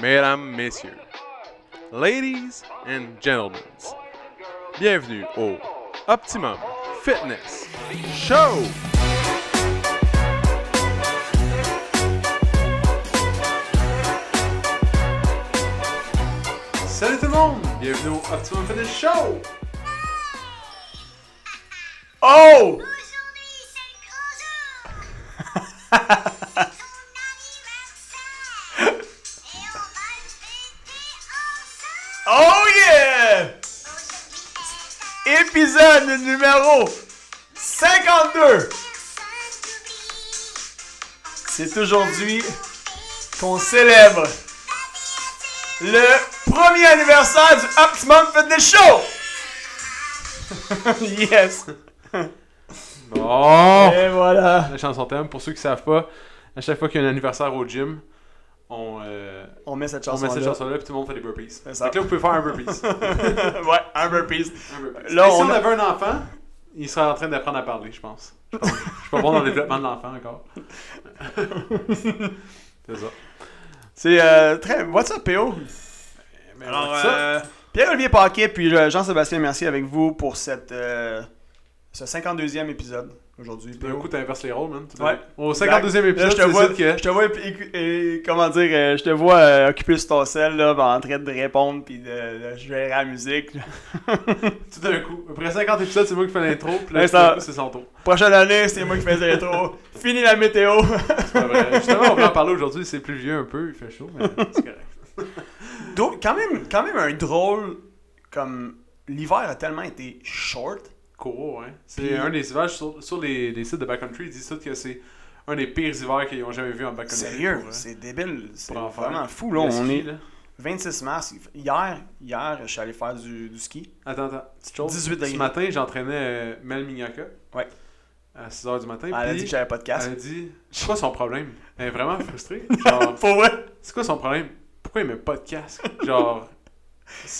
mesdames, messieurs, ladies and gentlemen, bienvenue au Optimum Fitness Show! Salut tout le monde! Bienvenue au Optimum Fitness Show! Oh! Numéro 52! C'est aujourd'hui qu'on célèbre le premier anniversaire du Optimum Fitness Show! yes! Bon! Et voilà! La chanson thème, pour ceux qui savent pas, à chaque fois qu'il y a un anniversaire au gym, on, euh, On met cette on chanson met cette chanson-là puis tout le monde fait des burpees. C'est ça. Fait que là, vous pouvez faire un burpees. ouais, un burpees. Un burpees. Là, Et si on on a- avait un enfant, il serait en train d'apprendre à parler, je pense. Je pense. Je suis pas bon dans le développement de l'enfant encore. C'est ça. C'est euh, très. What's up, PO? Mais Alors, euh, Pierre-Olivier Paquet puis Jean-Sébastien Mercier avec vous pour cette, euh, ce 52e épisode aujourd'hui. d'un coup, t'inverses les rôles, man. Ouais. Au 52e Là, épisode, je te vois, que. je te vois, et- comment dire, euh, je te vois euh, occupé sur ton sel, là, en train de répondre puis de, de gérer la musique. Tout d'un coup. Après 50 épisodes, c'est moi qui fais l'intro, puis là, ça- c'est son tour. Prochaine année, c'est moi qui faisais l'intro. Fini la météo. C'est pas vrai. Justement, on va en parler aujourd'hui. C'est plus vieux un peu, il fait chaud, mais c'est correct. Donc, quand même, quand même un drôle comme l'hiver a tellement été short. Court, ouais. C'est Puis- un des hivers sur, sur les, les sites de backcountry. Ils disent que c'est un des pires hivers qu'ils ont jamais vu en backcountry. Sérieux, c'est débile, c'est vraiment fou là. On ski, est là. 26 mars. Hier, hier, je suis allé faire du, du ski. Attends, attends. Petite chose. 18 degrés. Ce matin, j'entraînais euh, Mel Mignaka. Ouais. À 6h du matin. Elle a dit que j'avais pas de casque. Elle a dit C'est quoi son problème? Elle est vraiment frustrée. Genre, Pour vrai? c'est quoi son problème? Pourquoi il met pas de casque? Genre,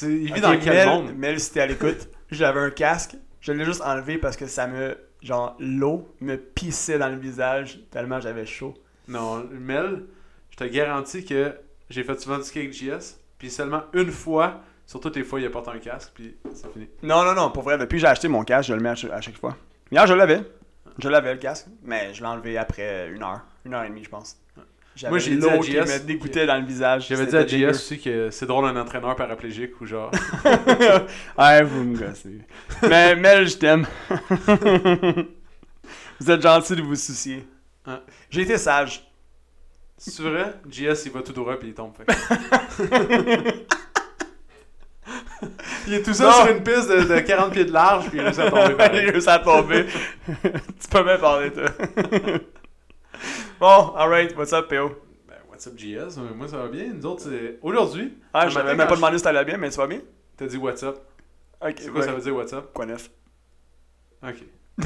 il vit dans quel Mel, monde? Mel, si t'es à l'écoute, j'avais un casque. Je l'ai juste enlevé parce que ça me. Genre, l'eau me pissait dans le visage tellement j'avais chaud. Non, Mel, je te garantis que j'ai fait souvent du JS, puis seulement une fois, sur toutes les fois, il apporte un casque, puis c'est fini. Non, non, non, pour vrai, depuis que j'ai acheté mon casque, je le mets à chaque, à chaque fois. Hier, je l'avais. Je l'avais le casque, mais je l'ai enlevé après une heure. Une heure et demie, je pense. Moi, j'ai dit à JS me dégoûtait dans le visage. J'avais dit à JS aussi que c'est drôle un entraîneur paraplégique ou genre. ouais, vous me gossez. Mais Mel, je t'aime. vous êtes gentil de vous soucier. Hein. J'ai été sage. C'est vrai? JS il va tout droit puis il tombe. il est tout seul sur une piste de, de 40 pieds de large puis il réussit à tomber. À tomber. tu peux même parler, toi. Bon, alright, what's up, PO? Ben, what's up JS Euh, Moi ça va bien. Nous autres, c'est. Aujourd'hui, Ah, je matin, même pas demandé si t'allais bien, mais tu vas bien? T'as dit what's up. Ok, C'est quoi ouais. ça veut dire what's up? Quoi neuf? Ok.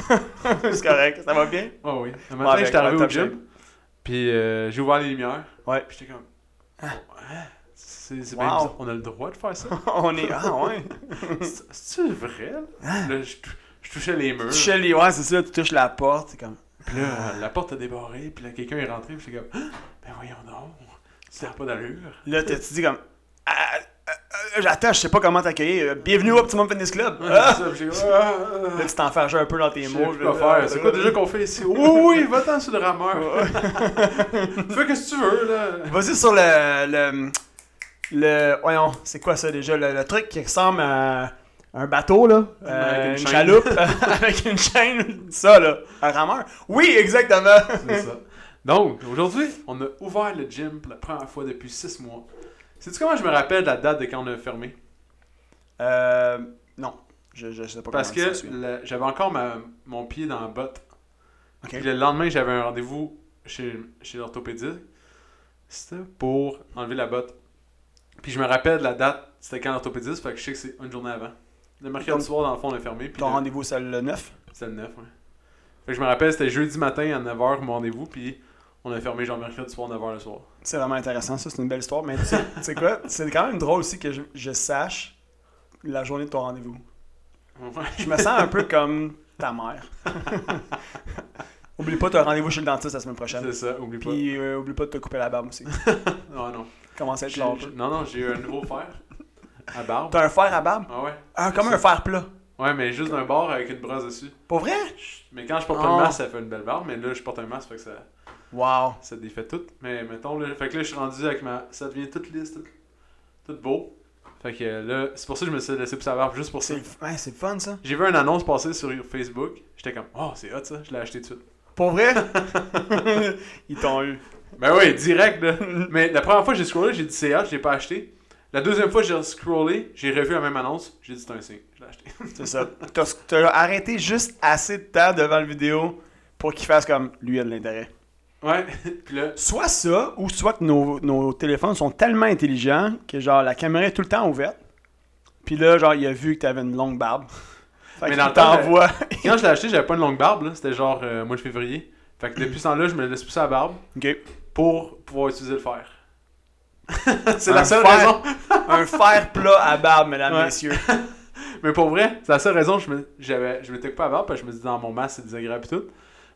C'est correct, ça va bien? Oh oui. Un matin, avec- j'étais arrivé au gym. Puis euh, j'ai ouvert les lumières. Ouais. Puis j'étais comme. Ouais. C'est c'est Wow. bien bizarre. On a le droit de faire ça? On est. Ah, ouais. C'est- C'est-tu vrai? Là, Là, je, tou- je touchais les murs. Tu touches les. Ouais, c'est ça, tu touches la porte, c'est comme. Puis là, la porte a débarré. Puis là, quelqu'un est rentré. Puis j'étais comme. Ah, Ben voyons donc. Ça n'a pas d'allure. Là, t'as- tu dis comme. Ah, ah, ah, J'attends, je sais pas comment t'accueillir. Euh, Bienvenue au Optimum Fitness Club. Ça, puis Là, tu t'enfarges un peu dans tes je mots. quoi faire. C'est quoi déjà qu'on fait ici? Oui, oui, va-t'en sur le rameur. Fais que tu veux, là. Vas-y sur le. le. le- voyons, c'est quoi ça déjà? Le, le truc qui ressemble à un bateau, là. Euh, Avec une chaloupe. avec une chaîne. Ça, là. Un rameur. Oui, exactement. C'est ça. Donc, aujourd'hui, on a ouvert le gym pour la première fois depuis 6 mois. Sais-tu comment je me rappelle de la date de quand on a fermé? Euh. Non. Je, je sais pas Parce comment que j'avais encore ma- mon pied dans la botte. Puis le lendemain, j'avais un rendez-vous chez, chez l'orthopédiste. C'était pour enlever la botte. Puis je me rappelle de la date, c'était quand l'orthopédiste, fait que je sais que c'est une journée avant. Le mercredi soir, dans le fond, on a fermé. Puis Ton le- rendez-vous, c'est le 9. c'était le 9, ouais. Fait que je me rappelle, c'était jeudi matin à 9h mon rendez-vous, puis on a fermé genre mercredi soir, 9h le soir. C'est vraiment intéressant, ça, c'est une belle histoire. Mais tu sais tu quoi? C'est quand même drôle aussi que je, je sache la journée de ton rendez-vous. Ouais. Je me sens un peu comme ta mère. Oublie pas, t'as un rendez-vous chez le dentiste la semaine prochaine. C'est ça, oublie pas. Puis euh, oublie pas de te couper la barbe aussi. Non, non. Commence à être Non, non, j'ai eu un nouveau fer à barbe. T'as un fer à barbe? Ah ouais? Ah, comme un fer plat. Ouais, mais juste d'un bord avec une brosse dessus. Pour vrai? Mais quand je porte un masque, ça fait une belle barbe, mais là, je porte un masque, fait que ça, Wow. ça défait tout. Mais mettons, là, fait que là, je suis rendu avec ma. Ça devient toute lisse, tout, tout beau. Fait que là, c'est pour ça que je me suis laissé pousser la barbe, juste pour ça. C'est ouais, c'est fun ça. J'ai vu une annonce passer sur Facebook. J'étais comme, oh, c'est hot ça, je l'ai acheté tout de suite. Pour vrai? Ils t'ont eu. Ben oui, direct là. Mais la première fois que j'ai scrollé, j'ai dit c'est hot, je l'ai pas acheté. La deuxième fois j'ai scrollé, j'ai revu la même annonce, j'ai dit c'est un signe, je l'ai acheté. C'est ça. T'as t'as arrêté juste assez de temps devant la vidéo pour qu'il fasse comme lui, a de l'intérêt. Ouais, puis là, Soit ça, ou soit que nos, nos téléphones sont tellement intelligents que genre la caméra est tout le temps ouverte. Puis là, genre, il a vu que t'avais une longue barbe. Fait Mais dans le temps, t'envoie. quand je l'ai acheté, j'avais pas une longue barbe, là. c'était genre euh, mois de février. Fait que depuis ce temps-là, je me laisse pousser la barbe ok. pour pouvoir utiliser le fer. c'est la seule fer. raison. Un fer plat à barbe, mesdames, Ouais. messieurs. Mais pour vrai, c'est la seule raison que je me, j'avais, je m'étais coupé la barbe parce que je me dis dans mon masque c'est désagréable et tout.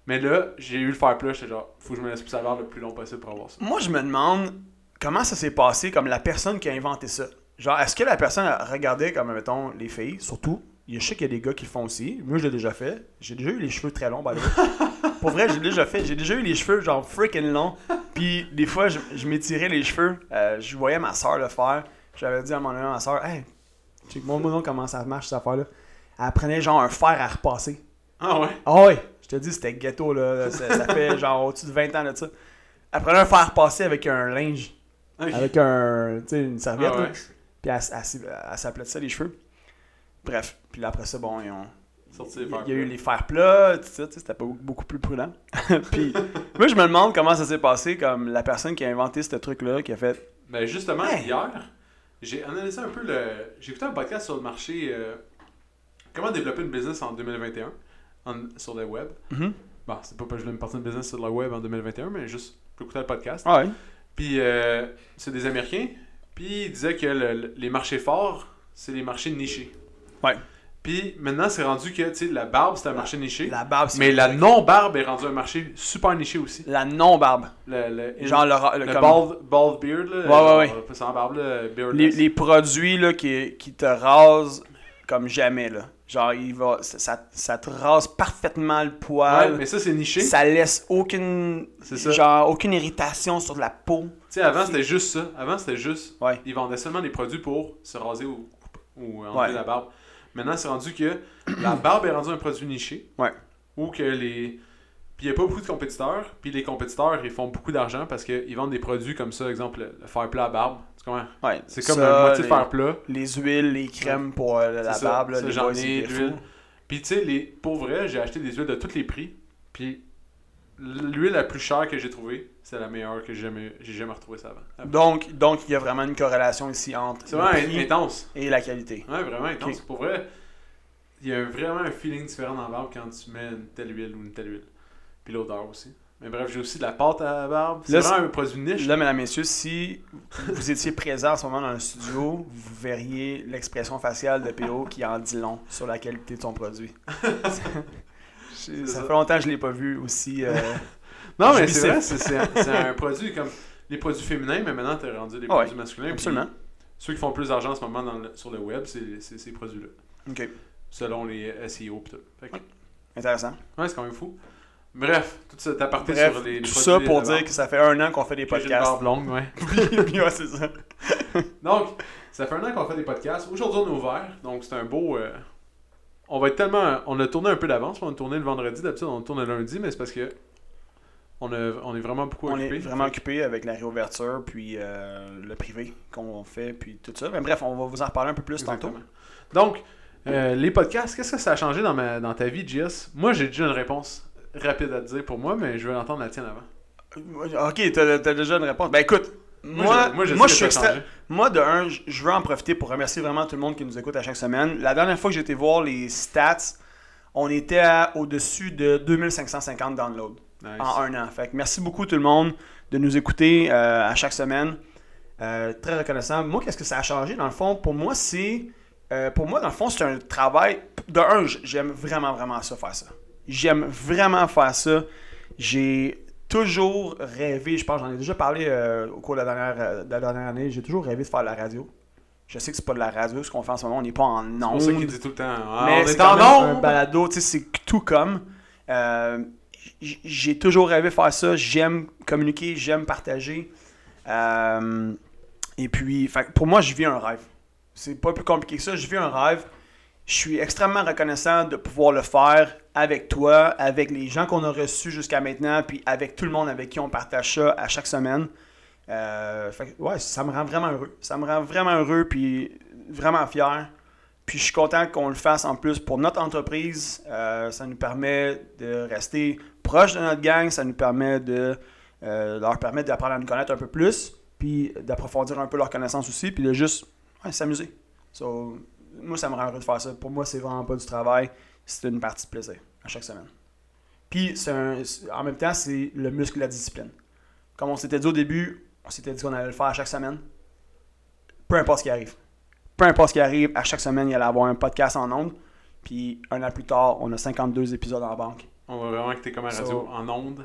Mais là, j'ai eu le fer plat, j'étais genre, faut que je me laisse pousser la barbe le plus long possible pour avoir ça. Moi, je me demande comment ça s'est passé comme la personne qui a inventé ça. Genre, est-ce que la personne a regardé comme, mettons, les filles, surtout. Je sais qu'il y a des gars qui le font aussi. Moi, je l'ai déjà fait. J'ai déjà eu les cheveux très longs, by the way. Pour vrai, j'ai déjà fait. J'ai déjà eu les cheveux, genre, freaking longs. Puis, des fois, je, je m'étirais les cheveux. Euh, je voyais ma soeur le faire. J'avais dit à mon ami, à ma soeur, hey, check moi donc comment ça marche, cette affaire-là? Elle prenait, genre, un fer à repasser. Ah ouais? Ah ouais, je te dis, c'était ghetto, là. Ça, ça fait, genre, au-dessus de 20 ans de ça. Elle prenait un fer à repasser avec un linge. Avec un, une serviette, Ah ouais. là. Puis elle, elle, elle s'aplatissait les cheveux. Bref, puis là, après ça, bon, ils ont, Les il y a eu les fers plats, tout ça, c'était pas beaucoup, plus prudent. puis moi, je me demande comment ça s'est passé, comme la personne qui a inventé ce truc-là, qui a fait Ben justement, Hey! hier, j'ai analysé un peu le. J'ai écouté un podcast sur le marché euh, Comment développer une business en 2021 en- sur le web. Mhm. Bon, c'est pas parce que je voulais me partir une business sur le web en 2021, mais juste écouter le podcast. Ah ouais. Puis euh, c'est des Américains. Puis ils disaient que le- le- les marchés forts, c'est les marchés nichés. Ouais. Puis maintenant, c'est rendu que tu sais, la barbe, c'est un marché niché. La barbe, c'est mais la non-barbe est rendue un marché super niché aussi. La non-barbe. Le, le, Genre le, le- bald, bald beard, là. Ouais, ouais, ouais. Barbe, là, les, les produits là, qui, qui te rasent comme jamais. Là. Genre, il va, ça, ça, te rase parfaitement le Ouais, poil. mais ça, c'est niché. ça laisse aucune, ça. genre, aucune irritation sur la peau. Tu sais, avant, c'était juste ça. Avant, c'était juste. Ouais. Ils vendaient seulement des produits pour se raser ou, ou enlever Ouais. la barbe. Maintenant, c'est rendu que la barbe est rendue un produit niché. Ouais. Ou que les. Puis il n'y a pas beaucoup de compétiteurs. Puis les compétiteurs, ils font beaucoup d'argent parce qu'ils vendent des produits comme ça, exemple le, le fer plat à barbe. Tu comprends? Ouais, C'est comme ça, les, de fer plat. les huiles, les crèmes pour euh, la ça, barbe, là, les j'en ai, l'huile. Puis tu sais, les... pour vrai, j'ai acheté des huiles de tous les prix. Puis l'huile la plus chère que j'ai trouvée, c'est la meilleure que j'ai jamais, jamais retrouvée ça avant. Donc, donc, il y a vraiment une corrélation ici entre C'est le vraiment prix intense. et la qualité. Ouais, vraiment intense. Pour vrai, il y a vraiment un feeling différent dans la barbe quand tu mets une telle huile ou une telle huile. Puis l'odeur aussi. Mais bref, j'ai aussi de la pâte à la barbe. C'est vraiment un produit niche. Là, mesdames, messieurs, si vous étiez présent en ce moment dans le studio, vous verriez l'expression faciale de PO qui en dit long sur la qualité de son produit. Ça ça. fait longtemps que je l'ai pas vu aussi. euh, non, mais c'est vrai, c'est- un, produit comme les produits féminins, mais maintenant t'es rendu des Ah ouais, produits masculins. absolument. Puis Ceux qui font plus d'argent en ce moment dans le- sur le web, c'est ces produits-là. Ok, Selon les SEO. Fait que- intéressant. ouais, c'est quand même fou. Bref, tout cet aparté Bref, sur les, les tout produits ça pour dire que ça fait un an qu'on fait des une podcasts. barbe longue, ouais. Puis, ouais, c'est ça. Donc, ça fait un an qu'on fait des podcasts. Aujourd'hui, on est ouvert. Donc, c'est un beau. euh, On va être tellement. On a tourné un peu d'avance. On a tourné le vendredi. D'habitude, on tourne le lundi, mais c'est parce que. On, a... on est vraiment beaucoup On occupés. est vraiment occupé avec la réouverture, puis euh, le privé qu'on fait, puis tout ça. Mais bref, on va vous en reparler un peu plus tantôt. Donc, euh, les podcasts, qu'est-ce que ça a changé dans, ma... dans ta vie, JS Moi, j'ai déjà une réponse rapide à te dire pour moi, mais je veux entendre la tienne avant. Ok, t'as t'as déjà une réponse. Ben écoute, moi, je- moi, je suis extra-. Moi, de un, je- veux en profiter pour remercier vraiment tout le monde qui nous écoute à chaque semaine. La dernière fois que j'ai été voir les stats, on était au-dessus de 2550 downloads Nice. en un an. Fait que merci beaucoup tout le monde de nous écouter euh, à chaque semaine. Euh, très reconnaissant. Moi, qu'est-ce que ça a changé? Dans le fond Pour moi, c'est euh, pour moi dans le fond, c'est un travail. De un, j'aime vraiment vraiment ça faire ça. J'aime vraiment faire ça. J'ai toujours rêvé, je pense, j'en ai déjà parlé euh, au cours de la dernière, de la dernière année, j'ai toujours rêvé de faire de la radio. Je sais que c'est pas de la radio ce qu'on fait en ce moment, on n'est pas en C'est pour ça qu'il ondes. dit tout le temps. Ah, mais on c'est est quand en un ondes! balado, tu sais, c'est tout comme. Euh, j'ai toujours rêvé de faire ça. J'aime communiquer, j'aime partager. Euh, et puis, pour moi, je vis un rêve. C'est pas plus compliqué que ça. Je vis un rêve. Je suis extrêmement reconnaissant de pouvoir le faire avec toi, avec les gens qu'on a reçus jusqu'à maintenant, puis avec tout le monde avec qui on partage ça à chaque semaine. Euh, ouais, ça me rend vraiment heureux. Ça me rend vraiment heureux, puis vraiment fier. Puis je suis content qu'on le fasse en plus pour notre entreprise. Euh, ça nous permet de rester proche de notre gang. Ça nous permet de euh, leur permettre d'apprendre à nous connaître un peu plus. Puis d'approfondir un peu leurs connaissances aussi. Puis de juste s'amuser. Moi, ça me rend heureux de faire ça. Pour moi, c'est vraiment pas du travail. C'est une partie de plaisir à chaque semaine. Puis un- en même temps, c'est le muscle de la discipline. Comme on s'était dit au début, on s'était dit qu'on allait le faire à chaque semaine. Peu importe ce qui arrive peu importe ce qui arrive, à chaque semaine, il allait avoir un podcast en ondes. Puis un an plus tard, on a 52 épisodes en banque. On va vraiment que t'es comme à radio So- en ondes.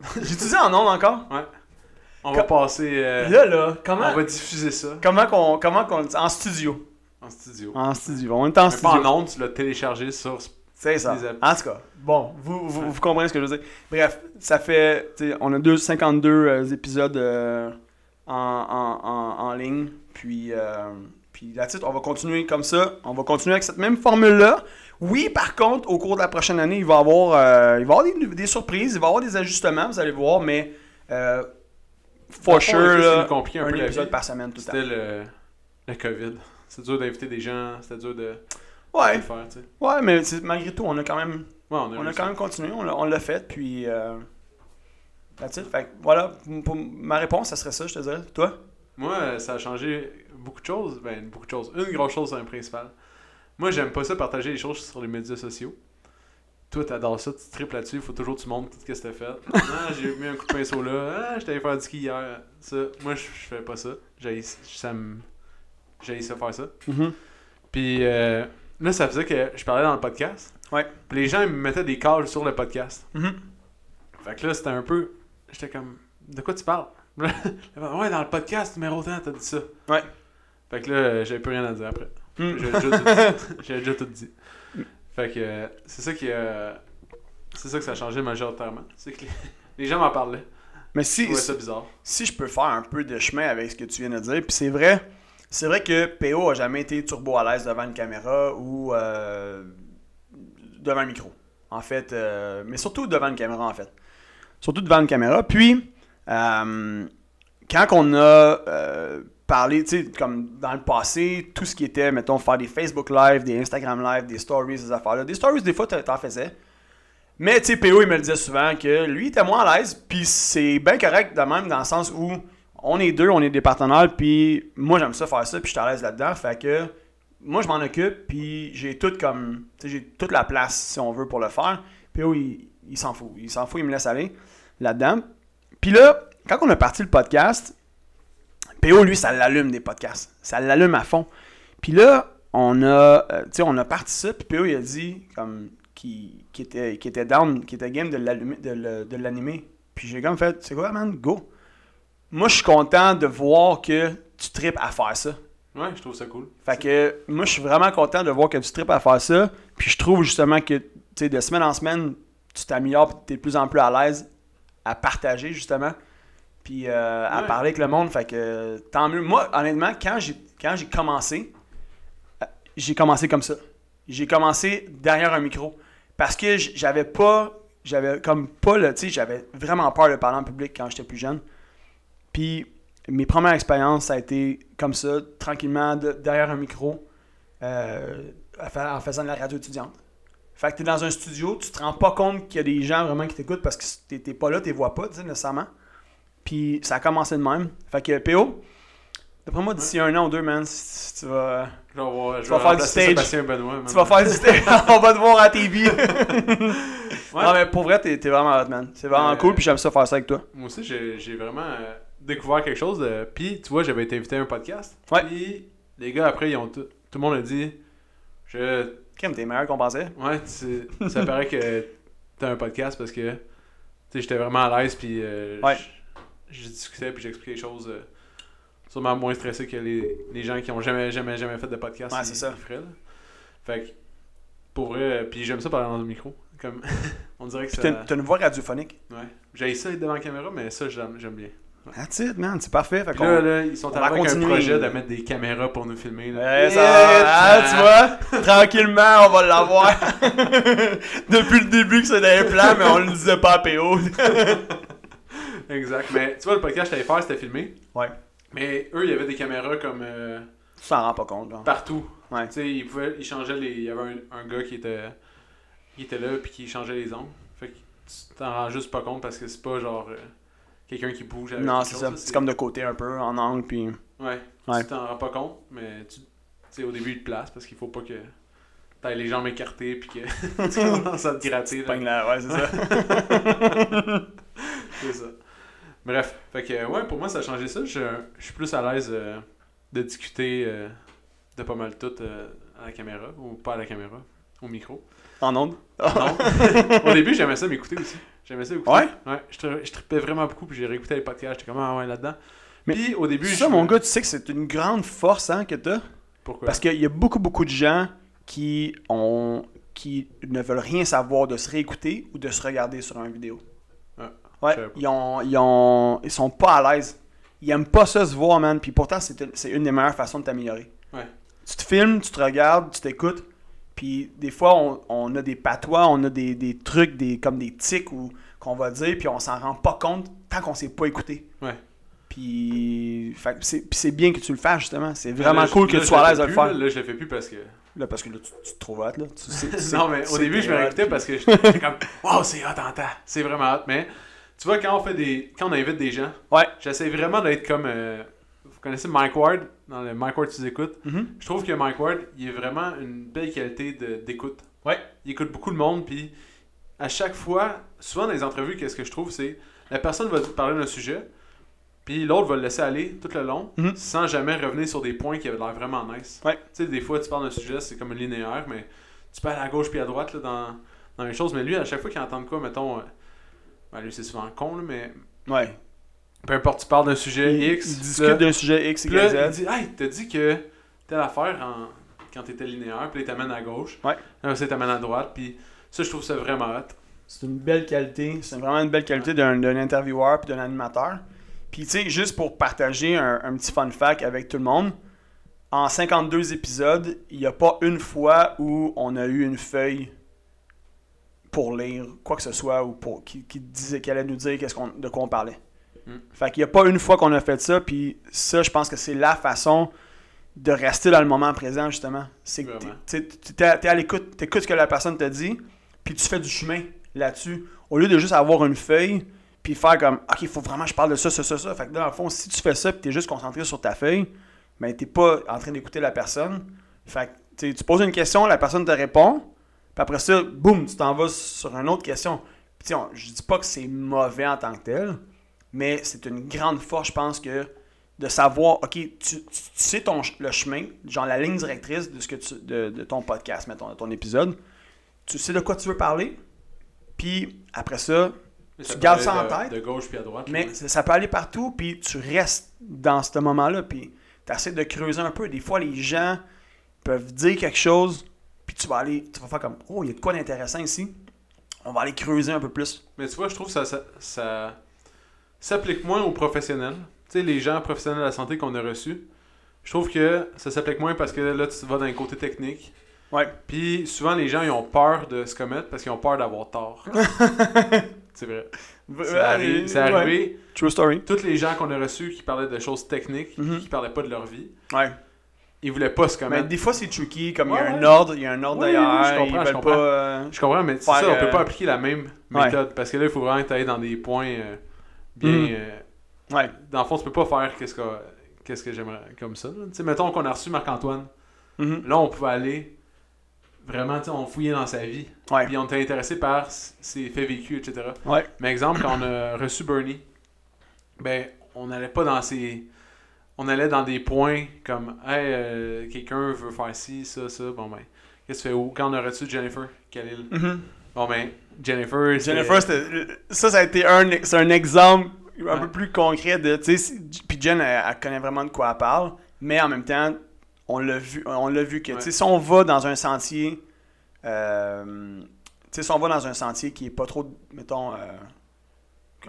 J'ai dit en ondes encore? On va passer. euh, Là, là, comment, on va diffuser ça comment qu'on comment qu'on? En studio. en studio. En studio. On est en Mais pas en studio. ondes, tu l'as téléchargé sur. C'est ça. En tout cas, bon, vous, vous, vous comprenez ce que je veux dire. Bref, ça fait, on a deux, 52 euh, épisodes euh, en, en, en, en ligne. Puis, euh, puis là on va continuer comme ça. On va continuer avec cette même formule-là. Oui, par contre, au cours de la prochaine année, il va y avoir, euh, il va avoir des, des surprises, il va y avoir des ajustements, vous allez voir, mais euh, for sure, là, nous complique un un peu la épisode par semaine tout le temps. C'était le, le COVID. C'est dur d'inviter des gens, c'était dur de, Ouais, le faire, tu sais. ouais, mais malgré tout, on a quand même Ouais, on a, On a quand même continué, on l'a, l'a fait, puis. Euh, it. Fait que voilà, pour, pour ma réponse, ça serait ça, je te dirais. Toi? Moi, euh, ça a changé beaucoup de choses. Ben, beaucoup de choses. Une grosse chose, c'est un principal. Moi, j'aime pas ça partager les choses sur les médias sociaux. Toi, t'adores ça, tu triples là-dessus, il faut toujours que tu montres tout ce que t'as fait. Ah, j'ai mis un coup de pinceau là. Ah, j'étais allé faire du ski hier. Ça, moi, je fais pas ça. J'ai ça me. J'ai ça faire ça. Puis euh, là, ça faisait que je parlais dans le podcast. Ouais. Puis les gens ils me mettaient des cages sur le podcast. Mhm. Fait que là, c'était un peu. J'étais comme. De quoi tu parles? Ouais, dans le podcast numéro 30, t'as dit ça. Ouais. Fait que là, j'avais plus rien à dire après. Mm. J'avais déjà tout dit. J'avais déjà tout dit. Fait que euh, c'est ça qui a. C'est ça que ça a changé majoritairement. C'est que les, les gens m'en parlaient. Mais Je si, trouvais ça bizarre. si je peux faire un peu de chemin avec ce que tu viens de dire, puis c'est vrai, c'est vrai que PO a jamais été turbo à l'aise devant une caméra ou euh, devant un micro. En fait, euh, mais surtout devant une caméra, en fait. Surtout devant une caméra. Puis, euh, quand on a euh, parlé, tu sais, comme dans le passé, tout ce qui était, mettons, faire des Facebook Live, des Instagram Live, des stories, ces affaires-là. Des stories, des fois, t'en faisais. Mais, tu sais, PO, il me le disait souvent que lui, il était moins à l'aise. Puis c'est bien correct de même, dans le sens où on est deux, on est des partenaires. Puis moi, j'aime ça faire ça, puis je suis à l'aise là-dedans. Fait que moi, je m'en occupe, puis j'ai tout comme. Tu sais, j'ai toute la place, si on veut, pour le faire. PO, il, il s'en fout. Il s'en fout, il me laisse aller là-dedans. Puis là, quand on a parti le podcast, PO, lui, ça l'allume des podcasts. Ça l'allume à fond. Puis là, on a, euh, tu sais, on a parti ça, puis PO, il a dit, comme, qu'il qu'il était, était down, qu'il était game de l'allumer- de l'animer. Puis j'ai comme fait, c'est quoi, man, go. Moi, je suis content de voir que tu tripes à faire ça. Ouais, je trouve ça cool. Fait que moi, je suis vraiment content de voir que tu tripes à faire ça. Puis je trouve justement que, tu sais, de semaine en semaine, tu t'améliores et tu es de plus en plus à l'aise à partager, justement. Puis euh, à Ouais. parler avec le monde. Fait que tant mieux. Moi, honnêtement, quand j'ai, quand j'ai commencé, euh, j'ai commencé comme ça. J'ai commencé derrière un micro. Parce que j'avais pas, j'avais comme pas le, tu sais, j'avais vraiment peur de parler en public quand j'étais plus jeune. Puis mes premières expériences, ça a été comme ça, tranquillement, de- derrière un micro, euh, en faisant de la radio étudiante. Fait que t'es dans un studio, tu te rends pas compte qu'il y a des gens vraiment qui t'écoutent parce que t'es t'es pas là, t'es vois pas, tu sais, nécessairement. Puis ça a commencé de même. Fait que PO, d'après moi, d'ici un an ou deux, man, si tu vas, Tu vas faire du stage. Benoît. tu vas faire du stage, on va te voir à TV. Ouais. Non, mais pour vrai, t'es vraiment hot, man. C'est vraiment Euh, cool, puis j'aime ça faire ça avec toi. Moi aussi, j'ai vraiment euh, découvert quelque chose. De... Puis, tu vois, j'avais été invité à un podcast. Ouais. Puis, les gars, après, ils ont tout... tout le monde a dit je... Crème, t'es meilleur qu'on pensait. Ouais, tu- ça paraît que t'as un podcast parce que j'étais vraiment à l'aise, puis euh, Ouais. je, discutais, puis j'expliquais les choses euh, sûrement moins stressé que les, les gens qui ont jamais, jamais, jamais fait de podcast. Ouais, c'est ça. feraient. Fait que, pour vrai, euh, puis j'aime ça parler dans le micro. Comme, on dirait que ça. t'as une voix radiophonique. Ouais. J'ai ça être devant la caméra, mais ça, j'aime bien. That's it, man. C'est parfait. Fait là, là, ils sont avec un projet de mettre des caméras pour nous filmer. Là. Ouais, ça va. Ah, tu vois, tranquillement, on va l'avoir. Depuis le début que c'est dans les plans, mais on le disait pas à PO. Exact. Mais tu vois, le podcast que j'allais faire, c'était filmé. Ouais. Mais eux, il y avait des caméras comme euh, Tu t'en rends pas compte, genre. partout. Ouais. Tu sais, ils pouvaient, ils changeaient les. Il y avait un, un gars qui était, qui était là puis qui changeait les angles. Fait que tu t'en rends juste pas compte parce que c'est pas genre euh, quelqu'un qui bouge avec Non, c'est ça. là, C'est comme de côté un peu, en angle, puis. Ouais. Ouais. Tu t'en rends pas compte, mais tu tu sais, au début, il te place parce qu'il faut pas que t'aies les jambes écartées puis que tu commences à te gratter. là. Pogne la- Ouais, c'est ça. C'est ça. Bref, fait que ouais, pour moi ça a changé ça. Je, je suis plus à l'aise euh, de discuter euh, de pas mal tout euh, à la caméra, ou pas à la caméra, au micro. En onde. Non. au début j'aimais ça m'écouter aussi. J'aimais ça écouter. Ouais? Ouais, je, tri- je tripais vraiment beaucoup, puis j'ai réécouté les podcasts, j'étais comme ah ouais là-dedans. Mais puis au début. Je- ça, mon gars, tu sais que c'est une grande force hein, que t'as. Pourquoi? Parce qu'il y a beaucoup, beaucoup de gens qui ont qui ne veulent rien savoir de se réécouter ou de se regarder sur une vidéo. Ah, ouais, ils, ont, ils, ont, ils sont pas à l'aise. Ils aiment pas ça se voir, man. Puis pourtant, c'est une- c'est une des meilleures façons de t'améliorer. Ouais. Tu te filmes, tu te regardes, tu t'écoutes. Puis des fois, on, on a des patois, on a des, des trucs des, comme des tics ou qu'on va dire, puis on s'en rend pas compte tant qu'on s'est pas écouté. Ouais. Puis c'est bien que tu le fasses, justement. C'est vraiment Là, je- cool que là, tu sois à l'aise de le faire. Là, je le fais plus parce que. Là, parce que là, tu, tu te trouves hot, là. Tu sais- non, mais au début, je me réécoutais puis- parce que j'étais comme, waouh, c'est hot en temps. C'est vraiment hot. Mais tu vois, quand on fait des. Quand on invite des gens, Ouais. j'essaie vraiment d'être comme. euh, vous connaissez Mike Ward? Dans le Mike Ward, tu écoutes. Mhm. Je trouve que Mike Ward, il est vraiment une belle qualité de- d'écoute. Ouais. Il écoute beaucoup de monde, puis à chaque fois, souvent dans les entrevues, qu'est-ce que je trouve, c'est la personne va parler d'un sujet, puis l'autre va le laisser aller tout le long, Mhm. sans jamais revenir sur des points qui avaient l'air vraiment nice. Ouais. Tu sais, des fois, tu parles d'un sujet, c'est comme linéaire, mais tu aller à gauche puis à droite là, dans, dans les choses. Mais lui, à chaque fois qu'il entend de quoi, mettons, euh, ben, lui, c'est souvent con, là, mais Ouais. peu importe, tu parles d'un sujet Il, X, il discute d'un sujet X, Y, il Z. dit, hey, t'as dit que telle affaire en... quand t'étais linéaire, puis il t'amène à gauche. Ouais. Ça, il t'amène à droite, puis ça, je trouve ça vraiment hot. C'est une belle qualité. C'est vraiment une belle qualité d'un d'un intervieweur puis d'un animateur. Puis, tu sais, juste pour partager un, un petit fun fact avec tout le monde, en 52 épisodes, il n'y a pas une fois où on a eu une feuille pour lire quoi que ce soit ou pour qui, qui disait qu'elle allait nous dire qu'est-ce qu'on, de quoi on parlait. Mm. Fait qu'il n'y a pas une fois qu'on a fait ça, puis ça, je pense que c'est la façon de rester dans le moment présent, justement. C'est que t'es- t'es à, t'es à l'écoute, t'écoutes ce que la personne te dit, puis tu fais du chemin là-dessus. Au lieu de juste avoir une feuille, puis faire comme, OK, il faut vraiment que je parle de ça, ça, ça, ça. Fait que dans le fond, si tu fais ça, puis t'es juste concentré sur ta feuille, ben t'es pas en train d'écouter la personne. Fait que tu tu poses une question, la personne te répond, puis après ça, boum, tu t'en vas sur une autre question. Puis tu on- je dis pas que c'est mauvais en tant que tel, mais c'est une grande force, je pense, que de savoir, OK, tu, tu- tu sais le chemin, genre la ligne directrice tu, de ton podcast, mettons, de ton épisode. Tu sais de quoi tu veux parler, puis après ça, Mais Tu gardes ça en de- tête, De gauche puis à droite. mais ça, ça peut aller partout, puis tu restes dans ce moment-là, puis tu essaies de creuser un peu. Des fois, les gens peuvent dire quelque chose, puis tu vas aller, tu vas faire comme, oh, il y a de quoi d'intéressant ici. On va aller creuser un peu plus. Mais tu vois, je trouve que ça, ça, ça s'applique moins aux professionnels. Tu sais, les gens professionnels de la santé qu'on a reçus. Je trouve que ça s'applique moins parce que là, tu vas dans le côté technique. Ouais. Puis souvent, les gens, ils ont peur de se commettre parce qu'ils ont peur d'avoir tort. c'est vrai. C'est Ouais. arrivé. True story. Tous les gens qu'on a reçus qui parlaient de choses techniques, Mhm. qui parlaient pas de leur vie, Ouais. ils voulaient pas se Mais commettre. des fois, c'est tricky, comme il y a un ordre, il y a un ordre Oui, d'ailleurs. je comprends, je comprends. pas. euh, Je comprends, mais ça, on peut euh, pas appliquer la même méthode parce que là, il faut vraiment que tu dans des points euh, bien. Mhm. euh, Ouais. dans le fond, tu peux pas faire qu'est-ce que, qu'est-ce que j'aimerais comme ça. Tu sais, mettons qu'on a reçu Marc-Antoine. Mhm. Là, on pouvait aller vraiment, on fouillait dans sa vie. Ouais. Puis on était intéressé par ses faits vécus, etc. Ouais. Mais exemple, quand on a reçu Bernie, ben, on n'allait pas dans ces. On allait dans des points comme, hey, euh, quelqu'un veut faire ci, ça, ça. Bon, ben, qu'est-ce que tu fais? Ou quand on a reçu Jennifer Khalil, Mhm. Bon, ben, Jennifer. Jennifer, c'était- ça, ça a été un, un exemple un Ouais. peu plus concret de, tu sais, si- puis Jen, elle, elle connaît vraiment de quoi elle parle, mais en même temps, on l'a vu, on l'a vu que, Ouais. si on va dans un sentier, euh, si on va dans un sentier qui est pas trop, mettons, euh,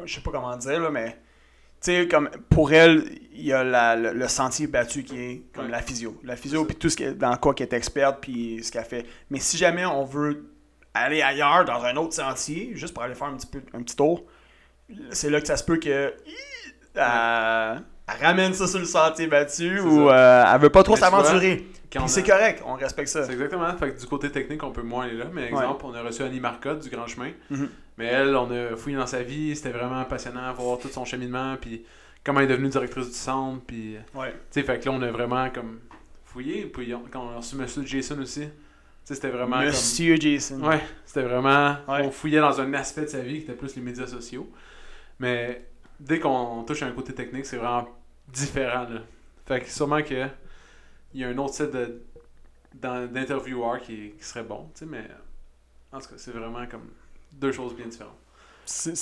je sais pas comment dire, là, mais, comme, pour elle, il y a la- le, le sentier battu qui est comme Ouais. la physio. La physio, puis tout ce qui est, dans quoi qu'elle est experte, puis ce qu'elle fait. Mais si jamais on veut aller ailleurs, dans un autre sentier, juste pour aller faire un petit, peu, un petit tour, c'est là que ça se peut que. Elle ramène ça sur le sentier battu ou euh, elle veut pas trop s'aventurer. Puis c'est a- correct, on respecte ça. C'est exactement. Fait que du côté technique, on peut moins aller là. Mais exemple, on a reçu Annie Marcotte du Grand Chemin. Mhm. Mais elle, on a fouillé dans sa vie. C'était vraiment passionnant voir tout son cheminement. Puis comment elle est devenue directrice du centre. Puis, tu Ouais. sais, fait que là, on a vraiment comme fouillé. Puis on- quand on a reçu Monsieur Jason aussi, c'était vraiment comme. Monsieur Jason. Ouais, c'était vraiment. Ouais. On fouillait dans un aspect de sa vie qui était plus les médias sociaux. Mais dès qu'on touche à un côté technique, c'est vraiment différent. Là. Fait que sûrement que il y a un autre dans- d'intervieweurs qui, qui serait bon, tu sais, mais en tout cas, c'est vraiment comme deux choses bien différentes. C'est-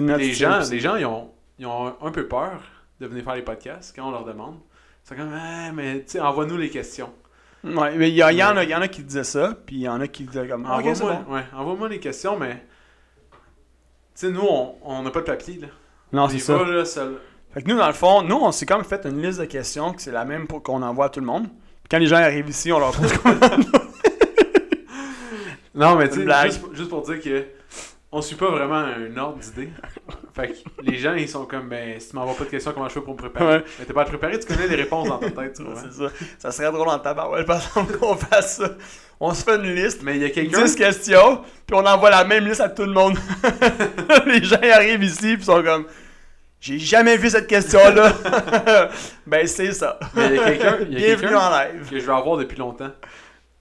notre Les gens, les gens ils, ont, ils ont un peu peur de venir faire les podcasts quand on leur demande. C'est comme, ah, mais tu sais, envoie-nous les questions. Ouais, mais il y, a- il y en a, il y en a qui disaient ça, puis il y en a qui disaient comme Ah, Envoie-moi bon. ouais, envoie-moi les questions, mais tu sais, nous, on on n'a pas de papier. Là. Non, On c'est ça. là. Fait que nous, dans le fond, nous, on s'est comme fait une liste de questions que c'est la même pour qu'on envoie à tout le monde. Puis quand les gens arrivent ici, on leur pose comme Non, mais tu sais, juste pour dire que on suit pas vraiment un ordre d'idée. fait que les gens, ils sont comme, ben, si tu m'envoies pas de questions, comment je fais pour me préparer? Ouais. Mais t'es pas préparer, tu connais les réponses dans ta tête, tu vois. C'est ça. Ça serait drôle en tabarouette, par exemple, qu'on fasse ça. On se fait une liste, Mais il y a quelqu'un. 10 questions, puis on envoie la même liste à tout le monde. les gens ils arrivent ici, puis sont comme J'ai jamais vu cette question-là. ben, c'est ça. Mais il y a quelqu'un il y a Bienvenue quelqu'un en live. que je veux avoir depuis longtemps.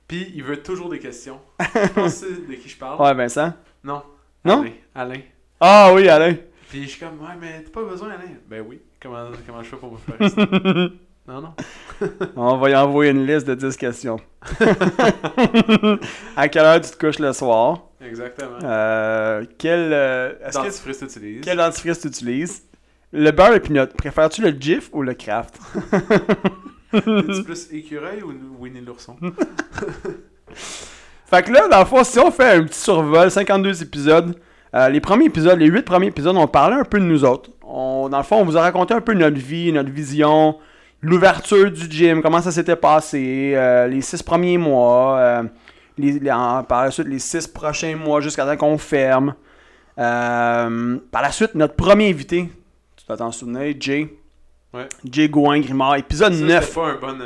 Puis il veut toujours des questions. Je pense que c'est de qui je parle? Ouais, Vincent. Non. Non? Alain. Alain. Ah oui, Alain. Puis je suis comme, ouais, mais t'as pas besoin, Alain. Ben oui. Comment, comment je fais pour me faire ça Non, non. On va y envoyer une liste de 10 questions. à quelle heure tu te couches le soir? Exactement. Euh, quel, euh, Dentifrice t'utilises. quel dentifrice tu utilises? Le beurre et pinot, préfères-tu le GIF ou le Kraft? T'es-tu plus écureuil ou Winnie l'ourson Fait que là, dans le fond, si on fait un petit survol, 52 épisodes, euh, les premiers épisodes, les 8 premiers épisodes, on parlait un peu de nous autres. On, dans le fond, on vous a raconté un peu notre vie, notre vision, l'ouverture du gym, comment ça s'était passé, euh, les 6 premiers mois, euh, les, les- en- par la suite les 6 prochains mois jusqu'à temps qu'on ferme. Par la suite, notre premier invité, tu dois t'en souvenir, Jay. Ouais. Jay Gouin Grimard, épisode Ça, 9. C'était pas un bon.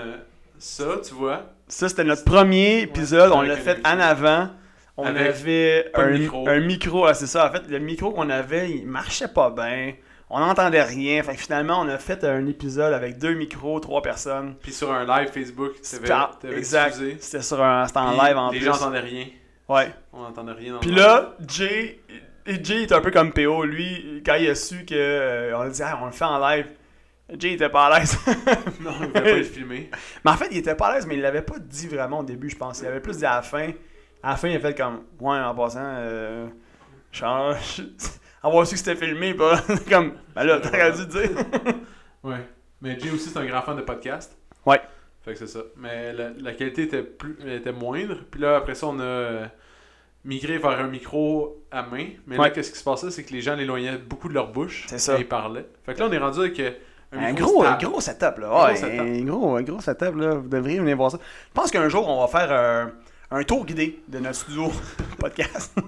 Ça, tu vois. Ça, c'était notre premier épisode. on l'a fait en avant. On Avec avait un micro. un micro. ah, c'est ça. En fait, le micro qu'on avait, il marchait pas bien. On n'entendait rien. Fait que finalement, on a fait un épisode avec deux micros, trois personnes. Puis sur un live Facebook, t'avais exact. C'était sur un, en live en Les plus. gens n'entendaient rien. Ouais. On n'entendait rien Puis là, Jay, Jay est un peu comme PO. Lui, quand il a su que euh, on a dit, on le fait en live, Jay était pas à l'aise. Non, il voulait pas être filmé. Mais en fait, il était pas à l'aise, mais il l'avait pas dit vraiment au début, je pense. Il avait plus dit à la fin. À la fin, il a fait comme Ouais, en passant, euh, change. Avoir su que c'était filmé, pas comme Ben là, t'aurais dû dire. Ouais. Mais Jay aussi, c'est un grand fan de podcast. Ouais. Fait que c'est ça. Mais la, la qualité était, plus, était moindre. Puis là, après ça, on a migré vers un micro à main. Mais là, qu'est-ce qui se passait, c'est que les gens l'éloignaient beaucoup de leur bouche. C'est ça. quand ils parlaient. Fait que là, on est rendu avec euh, un, gros, un gros setup, là. Un gros setup. un gros, un gros setup, là. Vous devriez venir voir ça. Je pense qu'un jour, on va faire un, un tour guidé de notre studio podcast.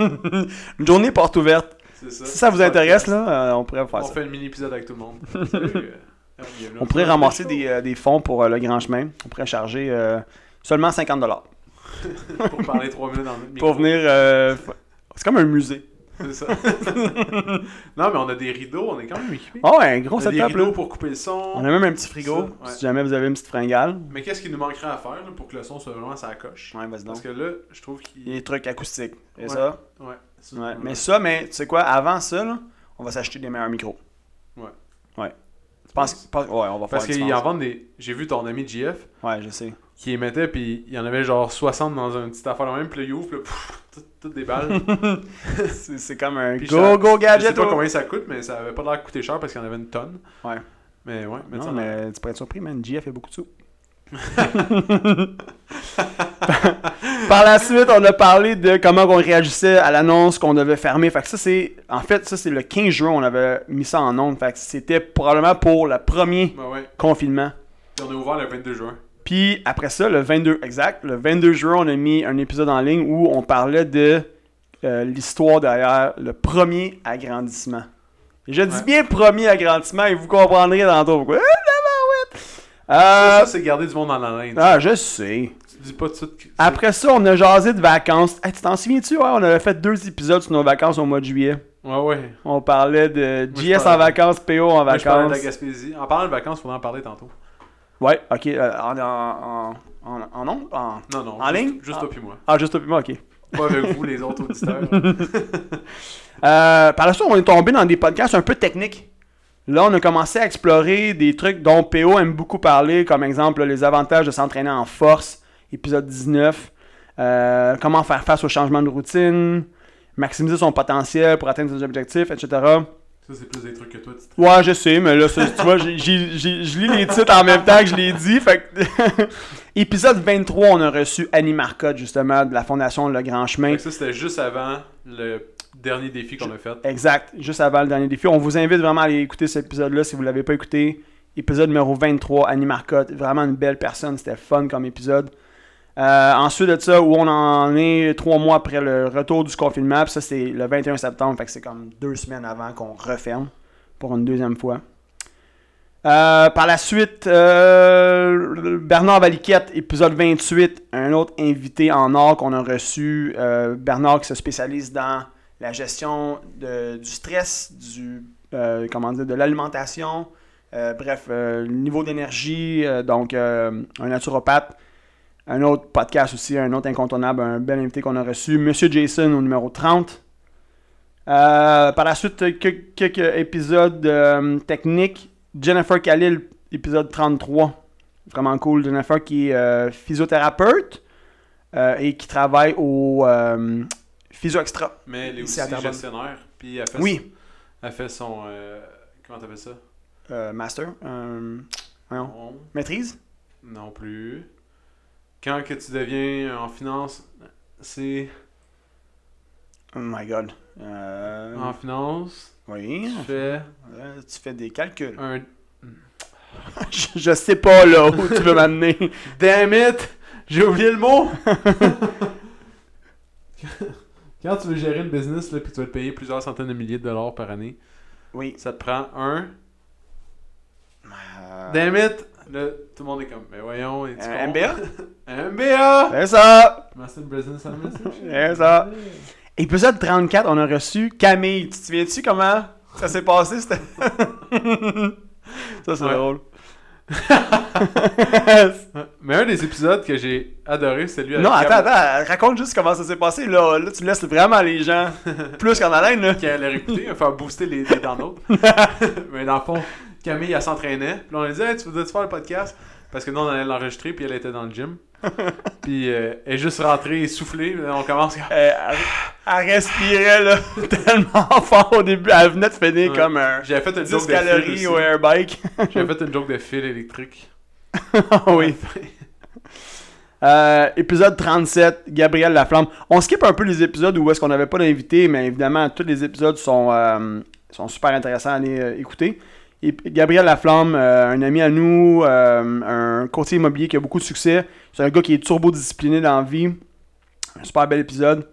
Une journée porte ouverte. Ça. Si ça vous Podcast. intéresse, là, euh, on pourrait faire On ça. fait un mini-épisode avec tout le monde. Salut, euh. On pourrait ramasser des, euh, des fonds pour euh, le grand chemin. On pourrait charger euh, seulement 50$ Pour parler trois minutes dans notre micro. pour venir. euh, C'est comme un musée. C'est ça. non, mais on a des rideaux, on est quand même équipés. Oh, un gros on a des setup, rideaux là. pour couper le son. On a même un petit frigo, Ça, ouais. si jamais vous avez une petite fringale. Mais qu'est-ce qui nous manquerait à faire là, pour que le son soit vraiment sa coche? Ouais, vas-y donc. Parce que là, je trouve qu'il. Les trucs acoustiques. Et Ouais. ça? Ouais. ça, Ouais. on- Mais ça, mais tu sais quoi, avant ça, là, on va s'acheter des meilleurs micros. Ouais. Ouais. Pense, pense- ouais, on va faire Parce qu'ils en vendent des. J'ai vu ton ami JF Ouais, je sais. Qui émettait, puis il y en avait genre 60 dans une petite affaire de même, puis là, il ouvre, puis là, pff, Toutes des balles. c'est comme un go ça- go Je sais gadget. pas oh. combien ça coûte, mais ça avait pas l'air de coûter cher parce qu'il y en avait une tonne. Ouais. Mais ouais, mais Non, mais tu pourrais être surpris, man. GF fait beaucoup de sous. Par la suite, on a parlé de comment on réagissait à l'annonce qu'on devait fermer. Fait que ça, c'est. En fait, ça, c'est le 15 juin, on avait mis ça en ondes. Fait que c'était probablement pour le premier Ben ouais. confinement. On a ouvert le 22 juin. Puis après ça, le 22, exact, le 22 juin, on a mis un épisode en ligne où on parlait de euh, l'histoire derrière le premier agrandissement. Et je dis bien premier agrandissement et vous comprendrez tantôt pourquoi. Ah! Ça, Euh, ça, c'est garder du monde dans la laine. ah, je sais. Tu dis pas tout de suite que- Après ça, on a jasé de vacances. Hey, tu t'en souviens-tu? Ouais, on avait fait deux épisodes sur nos vacances au mois de juillet. Ouais, ouais. On parlait de JS en vacances, PO en Moi, je parlais de la vacances. Gaspésie. En parlant de vacances, il faudra en parler tantôt. Ouais, ok. euh, en, en, en, en, en ondes? En- Non, non. En juste, ligne? Juste Ah. toi puis moi. Ah, juste au moi, ok. Pas avec vous, les autres auditeurs. Euh, par la suite, on est tombé dans des podcasts un peu techniques. Là, on a commencé à explorer des trucs dont PO aime beaucoup parler, comme exemple les avantages de s'entraîner en force, épisode 19. Euh, comment faire face au changement de routine, maximiser son potentiel pour atteindre ses objectifs, etc. Ça, c'est plus des trucs que toi, tu Ouais, je sais, mais là, ça, tu vois, je lis les titres en même temps que je les dis. Fait que- Épisode 23, on a reçu Annie Marcotte, justement, de la Fondation Le Grand Chemin. Fait que ça, c'était juste avant le dernier défi qu'on a fait. Exact, juste avant le dernier défi. On vous invite vraiment à aller écouter cet épisode-là si vous ne l'avez pas écouté. Épisode numéro 23, Annie Marcotte. Vraiment une belle personne, c'était fun comme épisode. Euh, ensuite de ça, où on en est trois mois après le retour du confinement, ça c'est le 21 septembre, c'est comme deux semaines avant qu'on referme pour une deuxième fois. Euh, par la suite, euh, Bernard Valiquette, épisode 28, un autre invité en or qu'on a reçu. Bernard qui se spécialise dans la gestion du stress, du, comment dire, de l'alimentation, bref, niveau d'énergie, donc un naturopathe. Un autre podcast aussi, un autre incontournable, un bel invité qu'on a reçu, Monsieur Jason au numéro 30. Euh, par la suite, quelques, quelques épisodes euh, techniques. Jennifer Khalil, épisode 33. Vraiment cool. Jennifer qui est euh, physiothérapeute et qui travaille au Physio Extra. Mais elle est aussi gestionnaire. Puis elle fait Oui. son- elle fait son. comment t'appelles ça? Master. Non. Maîtrise? Non plus. Quand que tu deviens en finance, c'est. Oh my god. Euh, En finance, Oui. tu fais Euh, tu fais des calculs. un. je, je sais pas là où tu veux m'amener. Damn it! J'ai oublié le mot! Quand tu veux gérer une business, là, puis tu vas te payer plusieurs centaines de milliers de dollars par année, Oui. ça te prend un. Euh, Damn it! Là, tout le monde est comme, mais voyons, es-tu un con? MBA? Un MBA! C'est ça! Master Business Administration. C'est ça. Épisode 34, on a reçu Camille. Tu te souviens-tu comment ça s'est passé? C'était... ça, c'est Ouais. drôle. Mais un des épisodes que j'ai adoré, c'est celui avec non, attends, attends. Raconte juste comment ça s'est passé. Là, là tu laisses vraiment les gens plus qu'en haleine. Là. qui allait écouter, à faire booster les, les downloads. Mais dans le fond, Camille, elle s'entraînait. Puis on a dit, hey, tu voudrais-tu faire le podcast? Parce que nous, on allait l'enregistrer, puis elle était dans le gym. puis euh, elle est juste rentrée essoufflée. On commence. Euh, elle, elle respirait là, tellement fort au début. Elle venait de finir Ouais. comme un J'avais fait une 10 joke de fil calories au airbike. J'avais fait une joke de fil électrique. oui. Euh, épisode 37, Gabriel Laflamme. On skip un peu les épisodes où est-ce qu'on n'avait pas d'invité, mais évidemment, tous les épisodes sont, euh, sont super intéressants à aller euh, écouter. Et Gabriel Laflamme, euh, un ami à nous, euh, un courtier immobilier qui a beaucoup de succès. C'est un gars qui est turbo-discipliné dans la vie. Un super bel épisode.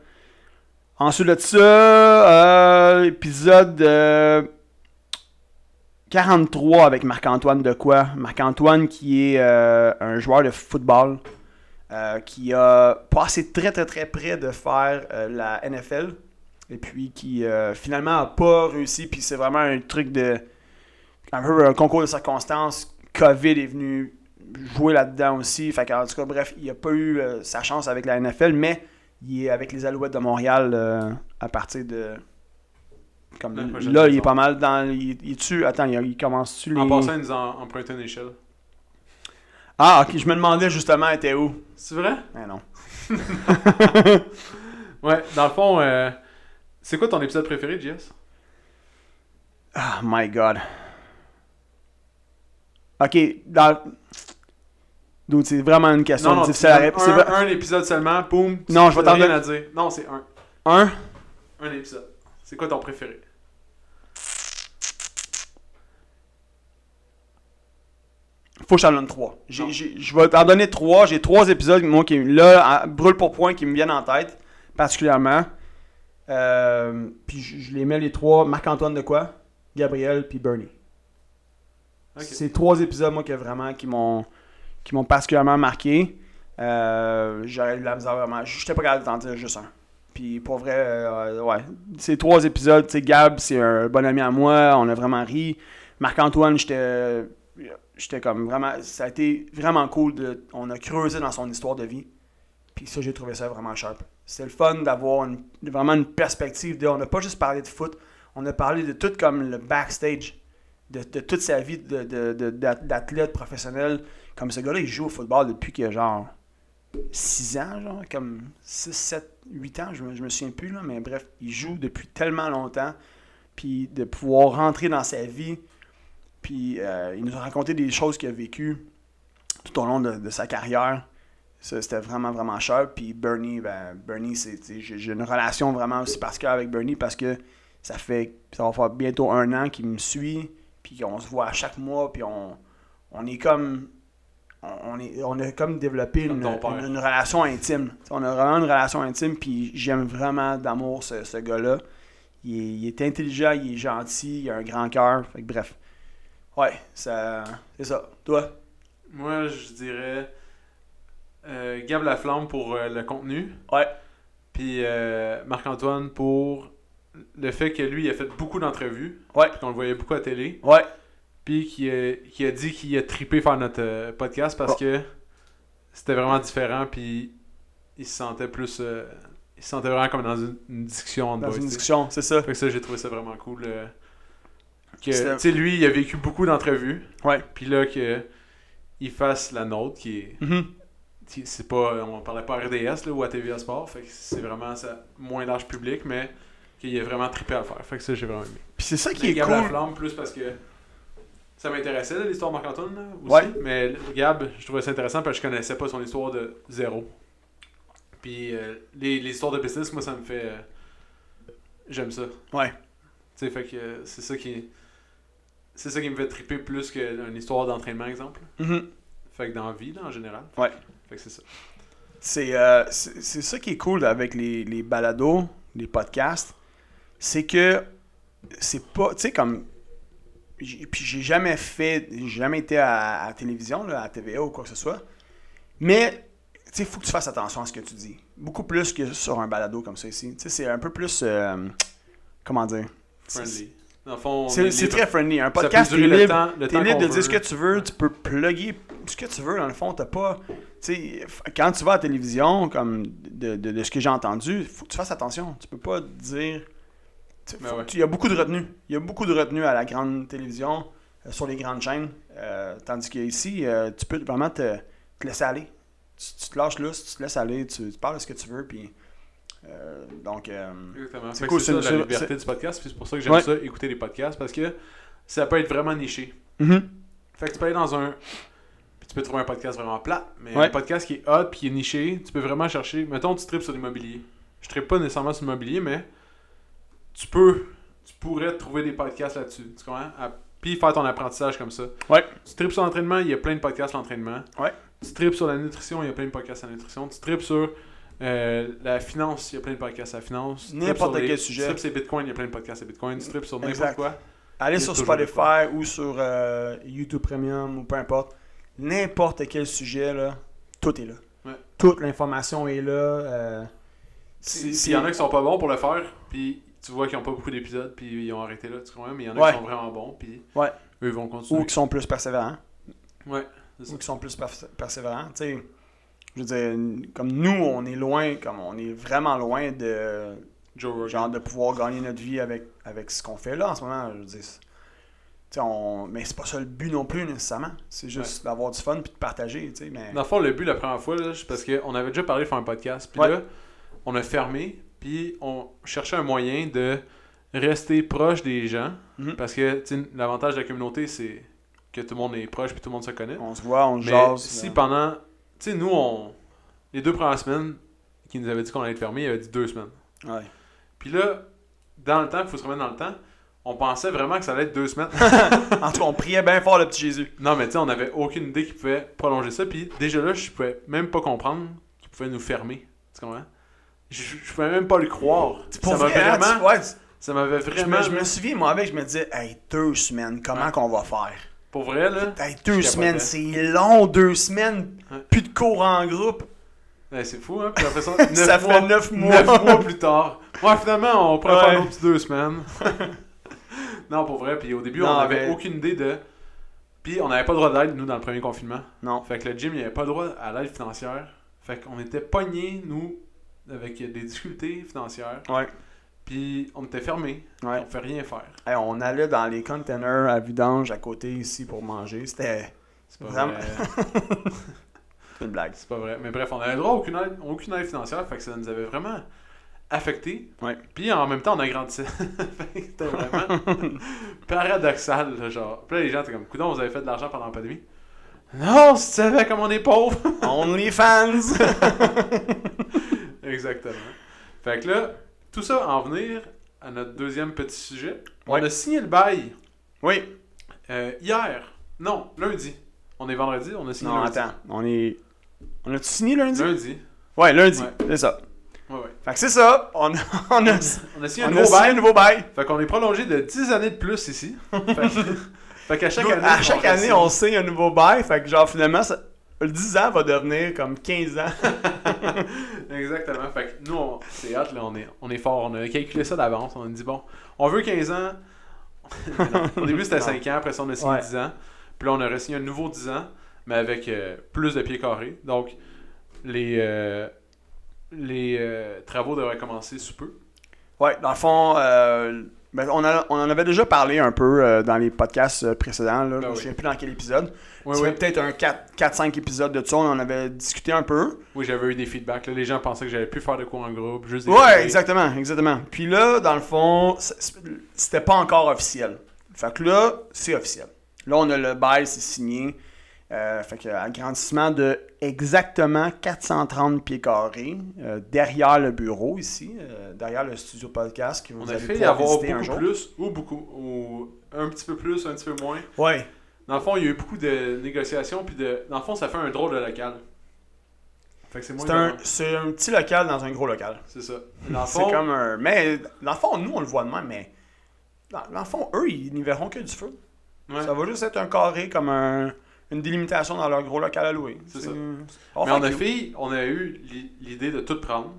Ensuite de ça, euh, épisode euh, 43 avec Marc-Antoine de quoi Marc-Antoine qui est un joueur de football qui a passé très très très près de faire la NFL et puis qui finalement a pas réussi puis c'est vraiment un truc de un peu un concours de circonstances Covid est venu jouer là-dedans aussi fait en tout cas bref il a pas eu euh, sa chance avec la NFL mais il est avec les Alouettes de Montréal euh, à partir de comme là il est pas mal dans il, il tue attends il, il commence tu les En passant, ils nous emprunté une échelle. ah ok je me demandais justement elle était où? C'est vrai? mais non Ouais, dans le fond, euh, c'est quoi ton épisode préféré, JS? Ah, my God. Ok, dans... Dude, c'est vraiment une question Non, non, difficile à répondre. C'est un, un épisode seulement, boum. Non, je vais t'en donner- à dire. Non, c'est un. Un? Un épisode. C'est quoi ton préféré? Faut que j'en donne trois. Je vais t'en donner trois. J'ai trois épisodes, moi, qui, là, brûle pour point, qui me viennent en tête, particulièrement. Euh, puis je, je les mets les trois. Marc-Antoine de quoi? Gabriel, puis Bernie. C'est trois épisodes, moi, vraiment, qui m'ont qui m'ont particulièrement marqué. Euh, J'aurais eu la misère vraiment. J'étais pas capable d'en dire juste un. Puis pour vrai, euh, ouais. Ces trois épisodes, tu Gab, c'est un bon ami à moi. On a vraiment ri. Marc-Antoine, j'étais. J'étais comme vraiment. Ça a été vraiment cool. De, on a creusé dans son histoire de vie. Puis ça, j'ai trouvé ça vraiment sharp. C'était le fun d'avoir vraiment une perspective de. On n'a pas juste parlé de foot, on a parlé de tout comme le backstage, de, toute sa vie d'athlète professionnel. Comme ce gars-là, il joue au football depuis a genre 6 ans, genre, comme 6, 7, 8 ans, je me, je me souviens plus, là, mais bref, il joue depuis tellement longtemps. Puis de pouvoir rentrer dans sa vie, puis euh, il nous a raconté des choses qu'il a vécues tout au long de, sa carrière. C'était vraiment, vraiment cher. Puis Bernie, ben, Bernie, j'ai une relation vraiment aussi particulière avec Bernie parce que ça fait, ça va faire bientôt un an qu'il me suit, puis on se voit à chaque mois, puis on, on est comme, on, est, on a comme développé Comme une, relation intime. On a vraiment une relation intime, puis j'aime vraiment d'amour ce, ce gars-là. Il est, il est intelligent, il est gentil, il a un grand cœur. Fait que bref. Ouais, ça, c'est ça. Toi? Moi, je dirais euh, Gab Laflamme pour euh, le contenu. Ouais. Puis euh, Marc-Antoine pour le fait que lui, il a fait beaucoup d'entrevues. Ouais. Qu'on le voyait beaucoup à télé. Ouais. Puis qui a, qui a dit qu'il a trippé faire notre euh, podcast parce Oh. que c'était vraiment différent. Puis il se sentait plus. euh, il se sentait vraiment comme dans une, une discussion Dans boys, une discussion, c'est ça. Fait que ça, j'ai trouvé ça vraiment cool. euh, que, tu sais, lui, il a vécu beaucoup d'entrevues. Ouais. Puis là, que il fasse la nôtre, qui est. Qui- C'est pas. On parlait pas à RDS là, ou à TVA Sport. Fait que c'est vraiment ça, moins large public, mais qu'il a vraiment trippé à le faire. Fait que ça, j'ai vraiment aimé. Puis c'est ça qui est Gab cool. Laflamme, plus parce que ça m'intéressait, l'histoire de Marc-Antoine, là, aussi. Ouais. Mais Gab, je trouvais ça intéressant parce que je connaissais pas son histoire de zéro. Puis euh, les, les histoires de business, moi, ça me fait. euh, J'aime ça. Ouais. Tu sais, fait que euh, c'est ça qui. C'est ça qui me fait tripper plus qu'une histoire d'entraînement, exemple. Mhm. Fait que dans la vie, là, en général. Ouais. Fait que c'est ça. C'est euh, ça qui est cool avec les, les balados, les podcasts. C'est que c'est pas. Tu sais, comme. Puis j'ai jamais fait. J'ai jamais été à, à la télévision, là, à TVA ou quoi que ce soit. Mais. Tu sais, il faut que tu fasses attention à ce que tu dis. Beaucoup plus que sur un balado comme ça ici. Tu sais, c'est un peu plus. euh, comment dire? Friendly. C'est très friendly. Un podcast, t'es libre. temps, temps libre de dire ce que tu veux, tu peux plugger ce que tu veux, dans le fond, t'as pas... Tu sais, f- quand tu vas à la télévision, comme de, de- de ce que j'ai entendu, il faut que tu fasses attention. Tu peux pas dire... Ben ouais. Il y a beaucoup de retenue. Il y a beaucoup de retenue à la grande télévision, euh, sur les grandes chaînes. euh, tandis qu'ici, euh, tu peux vraiment te, te laisser aller. Tu, tu te lâches là, tu te laisses aller, tu, tu parles de ce que tu veux, puis... donc... euh. C'est cool, ça la liberté du podcast, c'est pour ça que j'aime Ouais. ça, écouter les podcasts, parce que ça peut être vraiment niché. mhm. Fait que tu peux aller dans un. Puis tu peux trouver un podcast vraiment plat, mais Ouais. un podcast qui est hot puis qui est niché, tu peux vraiment chercher. Mettons, tu tripes sur l'immobilier. Je tripe pas nécessairement sur l'immobilier, mais tu peux. Tu pourrais trouver des podcasts là-dessus. Tu comprends? À- Puis faire ton apprentissage comme ça. Ouais. Tu tripes sur l'entraînement, il y a plein de podcasts l'entraînement. Ouais. Tu tripes sur la nutrition, il y a plein de podcasts sur la nutrition. Tu tripes sur euh, la finance, il y a plein de podcasts sur la finance. N'importe les- quel sujet. Tu tripes sur Bitcoin, il y a plein de podcasts sur Bitcoin. Tu tripes sur n'importe Exact. quoi. Allez sur Spotify ou sur euh, YouTube Premium ou peu importe. N'importe quel sujet, là, tout est là. Ouais. Toute l'information est là. euh, c'est- Puis c'est- il y en a qui sont pas bons pour le faire, puis tu vois qu'ils ont pas beaucoup d'épisodes, puis ils ont arrêté là, tu comprends? Mais il y en a Ouais. qui sont vraiment bons, puis Ouais. eux ils vont continuer. ou qui sont plus persévérants. Ouais. Ou qui sont plus persévérants. Tu sais, je veux dire, comme nous, on est loin, comme on est vraiment loin de Joe genre de pouvoir gagner notre vie avec, avec ce qu'on fait là en ce moment. Je veux dire, c'est- tu sais, on, mais c'est pas ça le but non plus nécessairement. C'est juste d'avoir du fun puis de partager. Mais... Dans le fond, le but la première fois, là, c'est parce qu'on avait déjà parlé de faire un podcast, puis là, on a fermé Puis on cherchait un moyen de rester proche des gens. Mhm. Parce que l'avantage de la communauté, c'est que tout le monde est proche puis tout le monde se connaît. On se voit, on Mais jase. si là. pendant. Tu sais, nous, on. Les deux premières semaines qui nous avaient dit qu'on allait être fermé, il avait dit deux semaines. Ouais. Puis là, dans le temps, il faut se remettre dans le temps, on pensait vraiment que ça allait être deux semaines. En tout cas, on priait bien fort le petit Jésus. non, mais tu sais, on n'avait aucune idée qu'il pouvait prolonger ça. Puis déjà là, je pouvais même pas comprendre qu'il pouvait nous fermer. Tu comprends? Je, je pouvais même pas le croire. Pour ça m'a vrai, vraiment. ouais, Ça m'avait je, vraiment. me, je me souviens, moi, avec, je me disais, hey, deux semaines, comment Ouais. qu'on va faire? Pour vrai, là? Hey, deux Je semaines, c'est long, deux semaines. Ouais. Plus de cours en groupe. Ouais, c'est fou, hein? Puis après ça, Ça fait neuf mois. neuf mois plus tard. Ouais, finalement, on pourrait faire nos deux semaines. non, pour vrai. Puis au début, Non, on n'avait mais- aucune idée de. Puis on n'avait pas le droit d'aide, nous, dans le premier confinement. Non. Fait que le gym, il avait pas le droit à l'aide financière. Fait qu'on était pognés, nous, avec des difficultés financières. Ouais. Puis on était fermés. Ouais. On fait rien faire. Hey, on allait dans les containers à vidange à côté ici pour manger. C'était C'est pas Vraiment. vrai. une blague. C'est pas vrai. Mais bref, on avait le droit à aucune aide, aucune aide financière. Fait que ça nous avait vraiment affecté. Ouais. Puis en même temps, on agrandissait. C'était vraiment paradoxal, là, genre. Puis là, les gens étaient comme, coudon, vous avez fait de l'argent pendant la pandémie. Non, si tu savais comme on est pauvre. Only fans! Exactement. Fait que là, tout ça en venir à notre deuxième petit sujet. On a signé le bail oui. euh, hier. Non, lundi. On est vendredi, on a signé Non, lundi. attends. On est. On a-tu signé lundi? Lundi. Ouais, lundi. Ouais. C'est ça. Ouais, ouais. Fait que c'est ça. On a, on a, On a signé un on a nouveau signé bail. un nouveau bail. Fait qu'on est prolongé de 10 années de plus ici. Fait, qu'à chaque année. à chaque on année, reste- on signe un nouveau bail. Fait que genre, finalement, ça- 10 ans va devenir comme 15 ans. Exactement. Fait que nous, on- c'est hâte, là, on est, on est fort. On a calculé ça d'avance. On a dit, bon, on veut 15 ans. Au début, c'était Non. 5 ans. Après ça, on a signé Ouais. 10 ans. Puis là, on a signé un nouveau 10 ans, mais avec euh, plus de pieds carrés. Donc, les, euh, les euh, travaux devraient commencer sous peu. Ouais, dans le fond, euh, ben, on, a- on en avait déjà parlé un peu euh, dans les podcasts euh, précédents. Là, je Ben me oui. souviens plus dans quel épisode. Oui, peut-être un 4-5 épisodes de ça. On en avait discuté un peu. Oui, j'avais eu des feedbacks. là. Les gens pensaient que j'allais plus faire de cours en groupe. Juste des Ouais, exactement, exactement. Puis là, dans le fond, c'était pas encore officiel. Fait que là, c'est officiel. Là, on a le bail, c'est signé. Euh, fait que agrandissement de exactement 430 pieds carrés euh, derrière le bureau ici, euh, derrière le studio podcast que vous On a allez fait pouvoir avoir visiter un beaucoup jour. plus ou beaucoup. Ou un petit peu plus, un petit peu moins. Ouais. Dans le fond, il y a eu beaucoup de négociations. Puis de... Dans le fond, ça fait un drôle de local. Fait que c'est un, c'est un petit local dans un gros local. C'est ça. Dans le C'est fond, comme un. Mais dans le fond, nous, on le voit de même, mais. Dans, dans le fond, eux, ils n'y verront que du feu. ouais. Ça va juste être un carré comme un- une délimitation dans leur gros local à louer. C'est ça. Mais cute. fait, on a eu l'i- l'idée de tout prendre.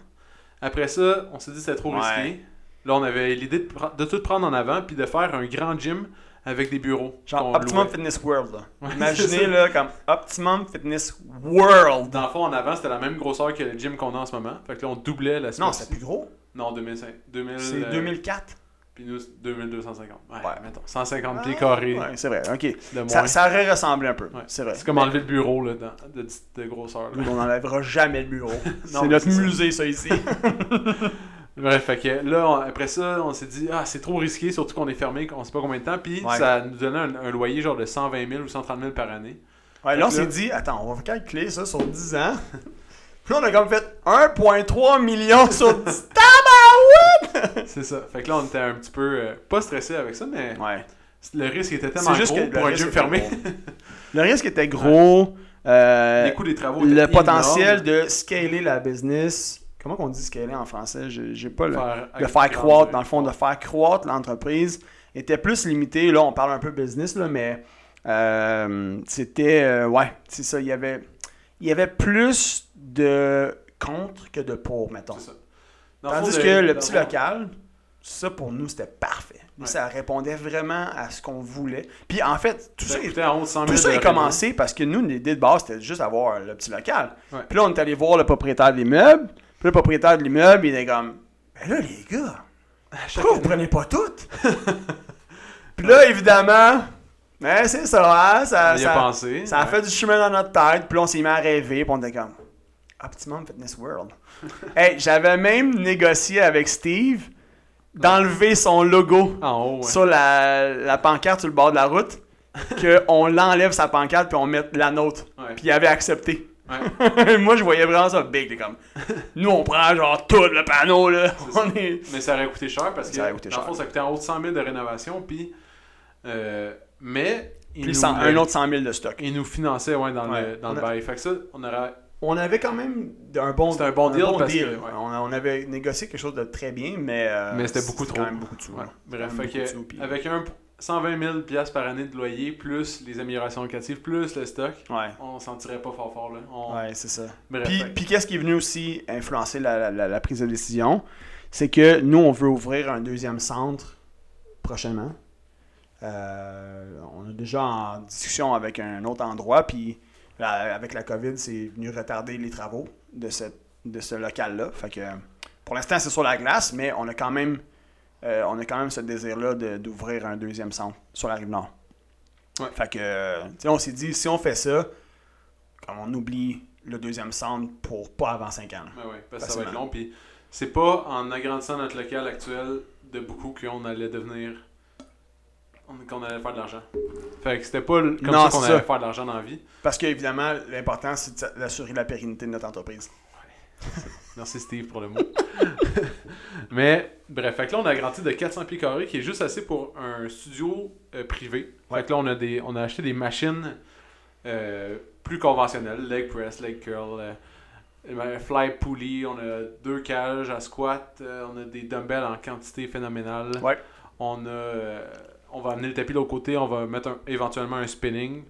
Après ça, on s'est dit que c'était trop Ouais. risqué. Là, on avait l'idée de, de tout prendre en avant puis de faire un grand gym avec des bureaux. Genre Optimum louait. Fitness World. là. Ouais, c'est Imaginez là comme Optimum Fitness World. Dans le fond, en avant, c'était la même grosseur que le gym qu'on a en ce moment. Fait que là, on doublait la Non, c'est plus gros. Non, 2005. 2000, C'est euh, 2004. Puis nous, c'est 2250. Ouais, Ouais. mettons. 150 pieds Ah, carrés Ouais, c'est vrai. Ok. de moins. Ça, ça aurait ressemblé un peu. Ouais. C'est vrai. C'est comme enlever le bureau là, dans- de, de grosseur. là. On n'enlèvera jamais le bureau. C'est notre musée, ça, ici. Bref, fait que là, on- après ça, on s'est dit, ah, c'est trop risqué, surtout qu'on est fermé, qu'on sait pas combien de temps. Puis ça nous donnait un, un loyer genre de 120 000 ou 130 000 par année. Ouais, là, on s'est dit, attends, on va calculer ça sur 10 ans. Puis là, on a comme fait 1,3 million sur 10 c'est ça. Fait que là, on était un petit peu, euh, pas stressé avec ça, mais Ouais. le risque était tellement juste gros que pour un était fermé. Le risque était gros. euh, Les coûts des travaux le potentiel de scaler la business. Comment qu'on dit scaler en français? J'ai pas le. Faire- de faire croître, dans le fond, de faire croître l'entreprise était plus limité. Là, on parle un peu business, là, mais euh, c'était. euh, ouais, c'est ça. Il y avait, il y avait plus de contre que de pour, mettons. C'est ça. Tandis que le petit fond, local, ça pour nous, c'était parfait. Ouais. Ça répondait vraiment à ce qu'on voulait. Puis en fait, tout Ça ça, coûtait en haut de 100 000 tout ça est commencé parce que nous, l'idée de base, c'était juste avoir le petit local. Ouais. Puis là, on est allé voir le propriétaire de l'immeuble. Puis le propriétaire de l'immeuble, il est comme Ben là, les gars, Chaque pourquoi vous prenez pas toutes Puis là, évidemment, ben c'est ça, hein, ça, a ça, pensé. ça a ouais. fait du chemin dans notre tête. Puis là, on s'est mis à rêver. Puis on était comme Optimum Fitness World. Hey, j'avais même négocié avec Steve d'enlever son logo En haut, ouais. sur la, la pancarte sur le bord de la route, qu'on l'enlève sa pancarte puis on mette la nôtre. Ouais. Puis il avait accepté. Ouais. Moi, je voyais vraiment ça big. t'es comme, nous, on prend genre tout le panneau, là. On est... Mais ça aurait coûté cher parce que, Ça aurait coûté cher. fond, ça coûtait en haut de 100 000 de rénovation. Puis, euh, mais, Puis nous, un autre 100 000 de stock. il nous finançait ouais, dans, Ouais. le, dans le bail. Fait que ça, on aurait. On avait quand même un bon, un bon deal parce que, ouais. On, on avait négocié quelque chose de très bien, mais, euh, Mais c'était beaucoup trop. quand même beaucoup de sous. Ouais. Bref, fait que, sous, puis- avec un 120 000 piastres par année de loyer, plus les améliorations locatives, plus le stock, Ouais. on s'en tirait pas fort fort. Là. On- Ouais, c'est ça. Bref, Puis, qu'est-ce qui est venu aussi influencer la, la- la- la prise de décision? C'est que nous, on veut ouvrir un deuxième centre prochainement. Euh, on est déjà en discussion avec un autre endroit, puis la- avec la COVID, c'est venu retarder les travaux de, cette, de ce local-là. Fait que pour l'instant, c'est sur la glace, mais on a quand même, euh, on a quand même ce désir-là de- d'ouvrir un deuxième centre sur la rive nord. Ouais. Fait que, on s'est dit, si on fait ça, comme on oublie le deuxième centre pour pas avant 5 ans. Ouais, ouais, parce que ça va être long. Puis c'est pas en agrandissant notre local actuel de beaucoup qu'on allait devenir. On- qu'on allait faire de l'argent. Fait que c'était pas comme Non, ça qu'on allait ça. faire de l'argent dans la vie. Parce qu'évidemment, l'important, c'est d'assurer la pérennité de notre entreprise. Merci Steve pour le mot. Mais bref, fait que là on a agrandi de 400 pieds carrés qui est juste assez pour un studio euh, privé. Ouais. Fait que là on a, des, on a acheté des machines euh, plus conventionnelles, leg press, leg curl, euh, euh, fly pulley, on a deux cages à squat, on a des dumbbells en quantité phénoménale. Ouais. On a on va amener le tapis de l'autre côté, on va mettre un- éventuellement un spinning.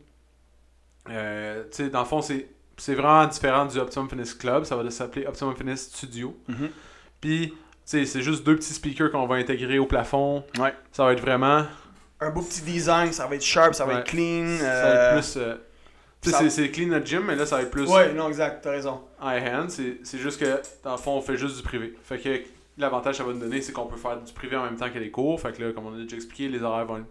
Euh, tu sais, dans le fond, c'est c'est vraiment différent du Optimum Fitness Club. Ça va s'appeler Optimum Fitness Studio. Puis, tu sais, c'est juste deux petits speakers qu'on va intégrer au plafond. Ouais. Ça va être vraiment. Un beau petit design, ça va être sharp, ça va Ouais. être clean. Ça va euh, être plus. euh, tu sais, ça- c'est- c'est clean notre gym, mais là, ça va être plus Ouais, non, exact, t'as raison. high hand. C'est c'est juste que, dans le fond, on fait juste du privé. Fait que l'avantage que ça va nous donner, c'est qu'on peut faire du privé en même temps que les cours. Fait que là, comme on a déjà expliqué, les horaires vont être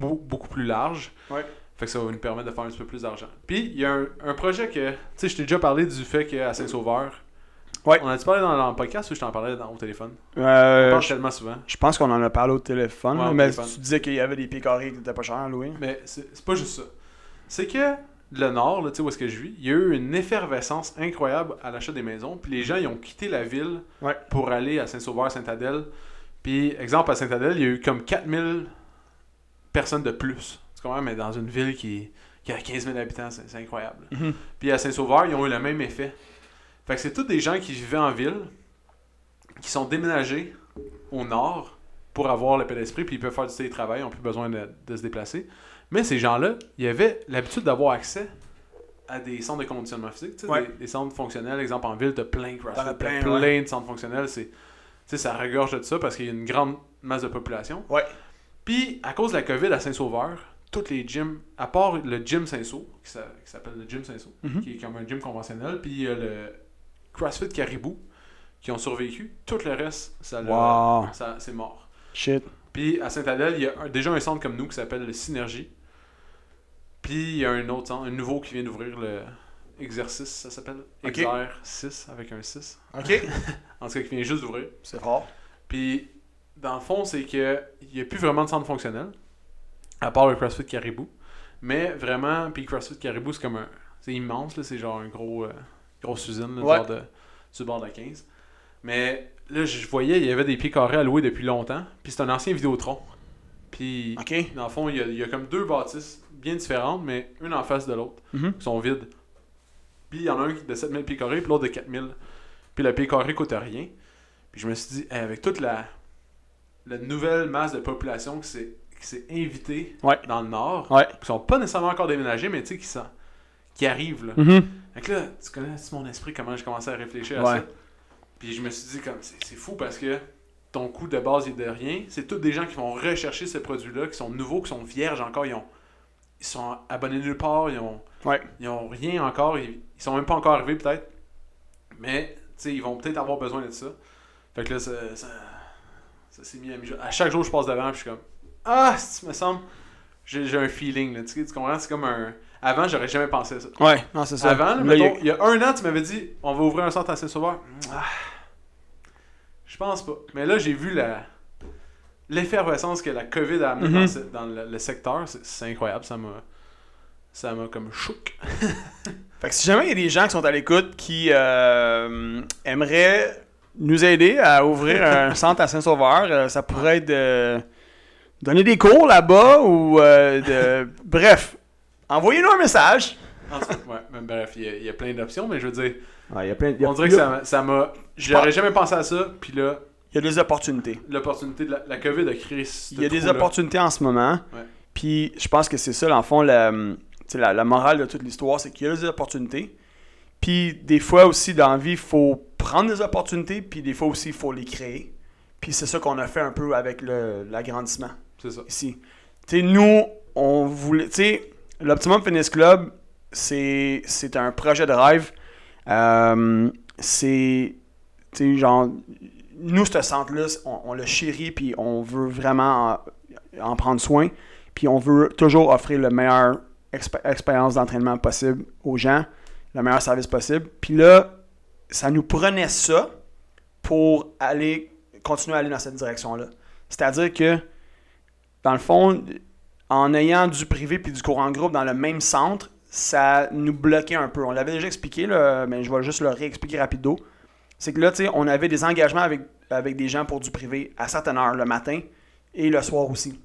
beau- beaucoup plus larges. Ouais. Fait que ça va nous permettre de faire un petit peu plus d'argent. Puis, il y a un, un projet que. Tu sais, je t'ai déjà parlé du fait qu'à Saint-Sauveur. Ouais. On a-tu parlé dans, dans le podcast ou je t'en parlais dans, au téléphone? On Euh, parle tellement souvent. je pense qu'on en a parlé au téléphone, Ouais, là, au mais téléphone. tu disais qu'il y avait des pieds carrés qui étaient pas chers, Louis. Mais c'est c'est pas juste ça. C'est que le Nord, là, tu sais où est-ce que je vis, il y a eu une effervescence incroyable à l'achat des maisons. Puis les gens, ils ont quitté la ville Ouais. pour aller à Saint-Sauveur, Saint-Adèle. Puis, exemple, à Saint-Adèle, il y a eu comme 4000 personnes de plus. Tu comprends? Mais dans une ville qui, qui a 15 000 habitants, c'est incroyable. Puis à Saint-Sauveur, ils ont eu le même effet. Fait que c'est tous des gens qui vivaient en ville, qui sont déménagés au nord pour avoir le paix d'esprit, puis ils peuvent faire du télétravail, ils n'ont plus besoin de, de se déplacer. Mais ces gens-là, ils avaient l'habitude d'avoir accès à des centres de conditionnement physique, tu sais, Ouais. des, des centres fonctionnels. Exemple, en ville, tu as plein de CrossFit, t'as plein, plein, ouais. de centres fonctionnels. C'est, tu sais, ça regorge de ça parce qu'il y a une grande masse de population. Ouais. Puis, à cause de la COVID à Saint-Sauveur, tous les gyms, à part le gym Saint-Saul, qui s'a- qui s'appelle le gym Saint-Saul, Mhm. qui est comme un gym conventionnel, puis il y a le CrossFit Caribou, qui ont survécu. Tout le reste, ça, Wow. ça c'est mort. Shit. Puis à Saint-Adèle, il y a un- déjà un centre comme nous qui s'appelle le Synergie. Puis il y a un autre centre, un nouveau qui vient d'ouvrir le Exercice, ça s'appelle Ok. Exer 6 avec un 6. Ok. En tout cas, qui vient juste d'ouvrir. C'est fort. Puis, dans le fond, c'est que il n'y a plus vraiment de centre fonctionnel, à part le CrossFit Caribou. Mais vraiment, puis CrossFit Caribou, c'est comme un. C'est immense, là, c'est genre un gros. euh, grosse usine, là, Ouais. genre de, le bord de la 15. Mais là, je voyais, il y avait des pieds carrés à louer depuis longtemps. Puis c'est un ancien Vidéotron. Puis, dans le fond, il y, a, il y a comme deux bâtisses bien différentes, mais une en face de l'autre, Mhm. qui sont vides. Puis il y en a un qui est de 7000 pieds carrés, puis l'autre de 4000. Puis le pied carré coûte rien. Puis je me suis dit, hey, avec toute la, la nouvelle masse de population qui s'est, qui s'est invitée Ouais. dans le Nord, Ouais. qui sont pas nécessairement encore déménagés, mais tu sais, qui, sont- qui arrivent. Là. Fait que là, tu connais mon esprit, comment j'ai commencé à réfléchir à ça? Puis je me suis dit, comme c'est fou parce que ton coût de base est de rien. C'est tous des gens qui vont rechercher ce produit-là, qui sont nouveaux, qui sont vierges encore. Ils, ont, ils sont abonnés nulle part, ils ont, Ouais. ils ont rien encore. Ils, ils sont même pas encore arrivés peut-être. Mais, ils vont peut-être avoir besoin de ça. Fait que là, ça, ça, ça s'est mis à mi À chaque jour, je passe devant, puis je suis comme, ah, si, me semble, j'ai, un feeling, là. Tu, comprends? C'est comme un. Avant, j'aurais jamais pensé à ça. Ouais, non, c'est ça. Avant, là, mettons, il y a un an, tu m'avais dit on va ouvrir un centre à Saint-Sauveur. Ah, je pense pas. Mais là, j'ai vu la l'effervescence que la COVID a amené Mhm. dans, le, le secteur. C'est- incroyable. Ça m'a ça m'a comme chouk. Fait que si jamais il y a des gens qui sont à l'écoute qui euh, aimeraient nous aider à ouvrir un centre à Saint-Sauveur, euh, ça pourrait être de donner des cours là-bas ou euh, de. Bref, envoyez-nous un message. En cas, ouais, mais bref, il y, a- il y a plein d'options, mais je veux dire, il y a plein, on dirait que ça m'a-. J'aurais jamais pensé à ça, puis là, Il y a des opportunités. l'opportunité de la, la COVID a créé ce Il y a des opportunités en ce moment. Puis je pense que c'est ça, le fond, la, la, la morale de toute l'histoire, c'est qu'il y a des opportunités. Puis des fois aussi, dans la vie, il faut prendre des opportunités, puis des fois aussi, il faut les créer. Puis c'est ça qu'on a fait un peu avec l'agrandissement C'est ça. ici. Tu sais, nous, on voulait. Tu sais, l'Optimum Fitness Club, c'est un projet de rêve. Euh, c'est. Tu sais, genre. Nous, ce centre-là, on, le chérit, puis on veut vraiment en, en prendre soin. Puis on veut toujours offrir le meilleur exp- expérience d'entraînement possible aux gens, le meilleur service possible. Puis là, ça nous prenait ça pour aller continuer à aller dans cette direction-là. C'est-à-dire que, dans le fond, en ayant du privé puis du cours en groupe dans le même centre, ça nous bloquait un peu. On l'avait déjà expliqué, là, mais je vais juste le réexpliquer rapido. C'est que là, on avait des engagements avec, avec des gens pour du privé à certaines heures, le matin et le soir aussi.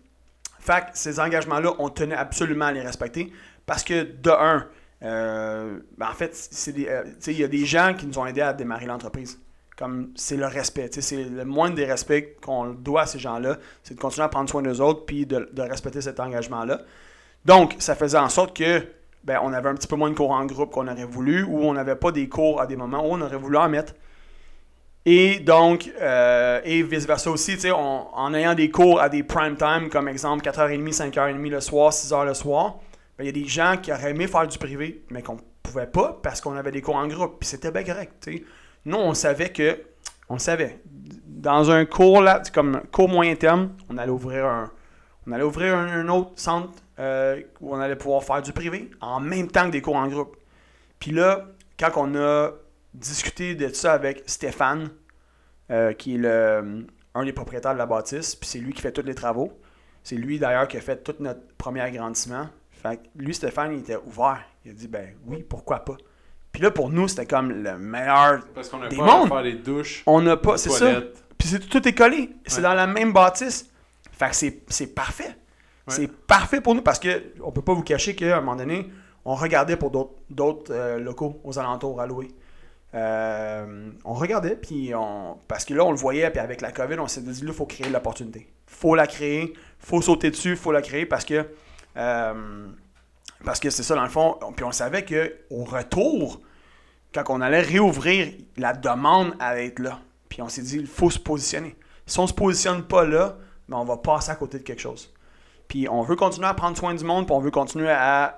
Fait que ces engagements-là, on tenait absolument à les respecter parce que, de un, euh, ben, en fait, euh, il y a des gens qui nous ont aidés à démarrer l'entreprise. Comme c'est le respect, c'est le moindre des respects qu'on doit à ces gens-là, c'est de continuer à prendre soin d'eux autres puis de respecter cet engagement-là. Donc, ça faisait en sorte que ben, on avait un petit peu moins de cours en groupe qu'on aurait voulu, ou on n'avait pas des cours à des moments où on aurait voulu en mettre. Et donc, euh, et vice-versa aussi, en ayant des cours à des prime time, comme exemple 4h30, 5h30 le soir, 6h le soir, ben, il y a des gens qui auraient aimé faire du privé, mais qu'on pouvait pas parce qu'on avait des cours en groupe. Puis c'était bien correct. Nous, on savait que, on savait, dans un cours là, comme cours moyen terme, on allait ouvrir un, on allait ouvrir un autre centre euh, où on allait pouvoir faire du privé en même temps que des cours en groupe. Puis là, quand on a discuté de ça avec Stéphane, euh, qui est le, un des propriétaires de la bâtisse, puis c'est lui qui fait tous les travaux. C'est lui d'ailleurs qui a fait tout notre premier agrandissement. Fait que lui, Stéphane, il était ouvert. Il a dit, ben oui, pourquoi pas? Puis là, pour nous, c'était comme le meilleur. Parce qu'on a Des pas mondes. à faire des douches, On n'a pas, c'est ça. Puis c'est, tout est collé. C'est dans la même bâtisse. Fait que c'est parfait. C'est parfait pour nous parce que on peut pas vous cacher qu'à un moment donné, on regardait pour d'autres, d'autres euh, locaux aux alentours à louer. Euh, on regardait, puis on. Parce que là, on le voyait, puis avec la COVID, on s'est dit là, il faut créer l'opportunité. faut la créer, faut sauter dessus, faut la créer parce que. euh, parce que c'est ça, dans le fond. Puis on savait qu'au retour, quand on allait réouvrir, la demande allait être là. Puis on s'est dit, il faut se positionner. Si on ne se positionne pas là, ben on va passer à côté de quelque chose. Puis on veut continuer à prendre soin du monde, puis on veut continuer à,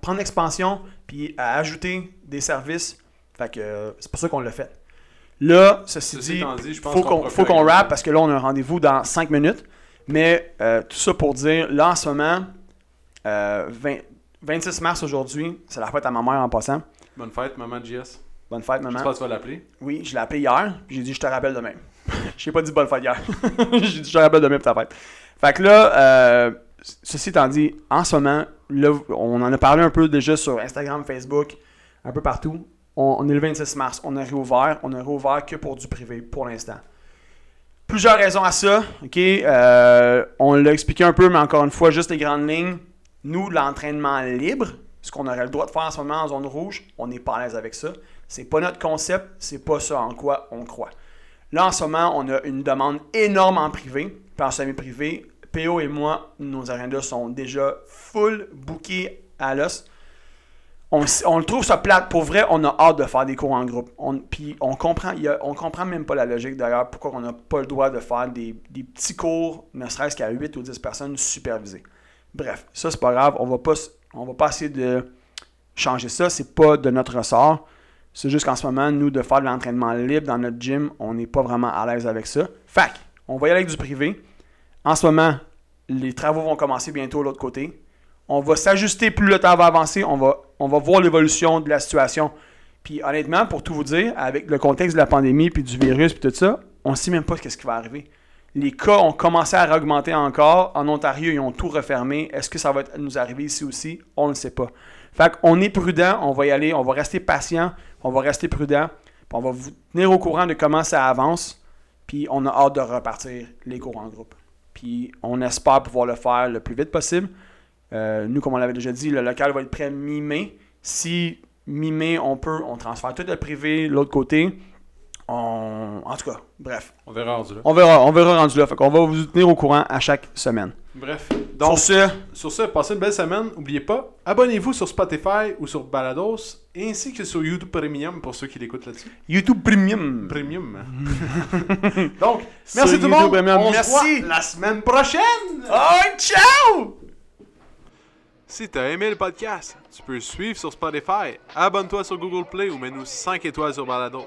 prendre l'expansion, puis à ajouter des services. Fait que euh, c'est pour ça qu'on l'a fait. Là, ceci, Ceci dit, je pense faut qu'on ça. parce que là, on a un rendez-vous dans 5 minutes. Mais euh, tout ça pour dire, là, en ce moment, euh, 20 26 mars aujourd'hui, c'est la fête à ma mère en passant. Bonne fête, maman JS. Bonne fête, maman. J'espère que tu vas l'appeler. Oui, je l'ai appelé hier, puis j'ai dit je te rappelle demain. j'ai pas dit bonne fête hier. j'ai dit je te rappelle demain pour ta fête. Fait que là, euh, ceci étant dit, en ce moment, là, on en a parlé un peu déjà sur Instagram, Facebook, un peu partout. On, est le 26 mars, on a réouvert, on a réouvert que pour du privé pour l'instant. Plusieurs raisons à ça, ok? Euh, on l'a expliqué un peu, mais encore une fois, juste les grandes lignes. Nous, l'entraînement libre, ce qu'on aurait le droit de faire en ce moment en zone rouge, on n'est pas à l'aise avec ça. C'est pas notre concept, c'est pas ça en quoi on croit. Là, en ce moment, on a une demande énorme en privé, puis en semi-privé. PO et moi, nos agendas sont déjà full bookés à l'os. On, le trouve ça plate. Pour vrai, on a hâte de faire des cours en groupe. On, puis on comprend, on comprend même pas la logique d'ailleurs, pourquoi on n'a pas le droit de faire des, petits cours, ne serait-ce qu'à 8 ou 10 personnes supervisées. Bref, ça c'est pas grave, on va pas, on va pas essayer de changer ça, c'est pas de notre ressort. C'est juste qu'en ce moment, nous, de faire de l'entraînement libre dans notre gym, on n'est pas vraiment à l'aise avec ça. Fac, on va y aller avec du privé. En ce moment, les travaux vont commencer bientôt de l'autre côté. On va s'ajuster plus le temps va avancer. On va, on va voir l'évolution de la situation. Puis honnêtement, pour tout vous dire, avec le contexte de la pandémie, puis du virus, puis tout ça, on ne sait même pas ce qui va arriver. Les cas ont commencé à augmenter encore. En Ontario, ils ont tout refermé. Est-ce que ça va nous arriver ici aussi? On ne sait pas. Fait qu'on est prudent, on va y aller, on va rester patient, on va rester prudent, on va vous tenir au courant de comment ça avance, puis on a hâte de repartir les cours en groupe. On espère pouvoir le faire le plus vite possible. Euh, nous, comme on l'avait déjà dit, le local va être prêt mi-mai. Si mi-mai, on peut, on transfère tout le privé, l'autre côté. On... En tout cas, bref. On verra rendu là. On verra, on verra rendu là. Fait qu'on va vous tenir au courant à chaque semaine. Bref. Donc, sur ce, sur ce, passez une belle semaine. N'oubliez pas, abonnez-vous sur Spotify ou sur Balados, ainsi que sur YouTube Premium pour ceux qui l'écoutent là-dessus. YouTube Premium. Premium. Donc, merci Sur tout le monde. Premium. On se Merci. voit la semaine prochaine. Oh, ciao! Si t'as aimé le podcast, tu peux le suivre sur Spotify, abonne-toi sur Google Play ou mets-nous 5 étoiles sur Balados.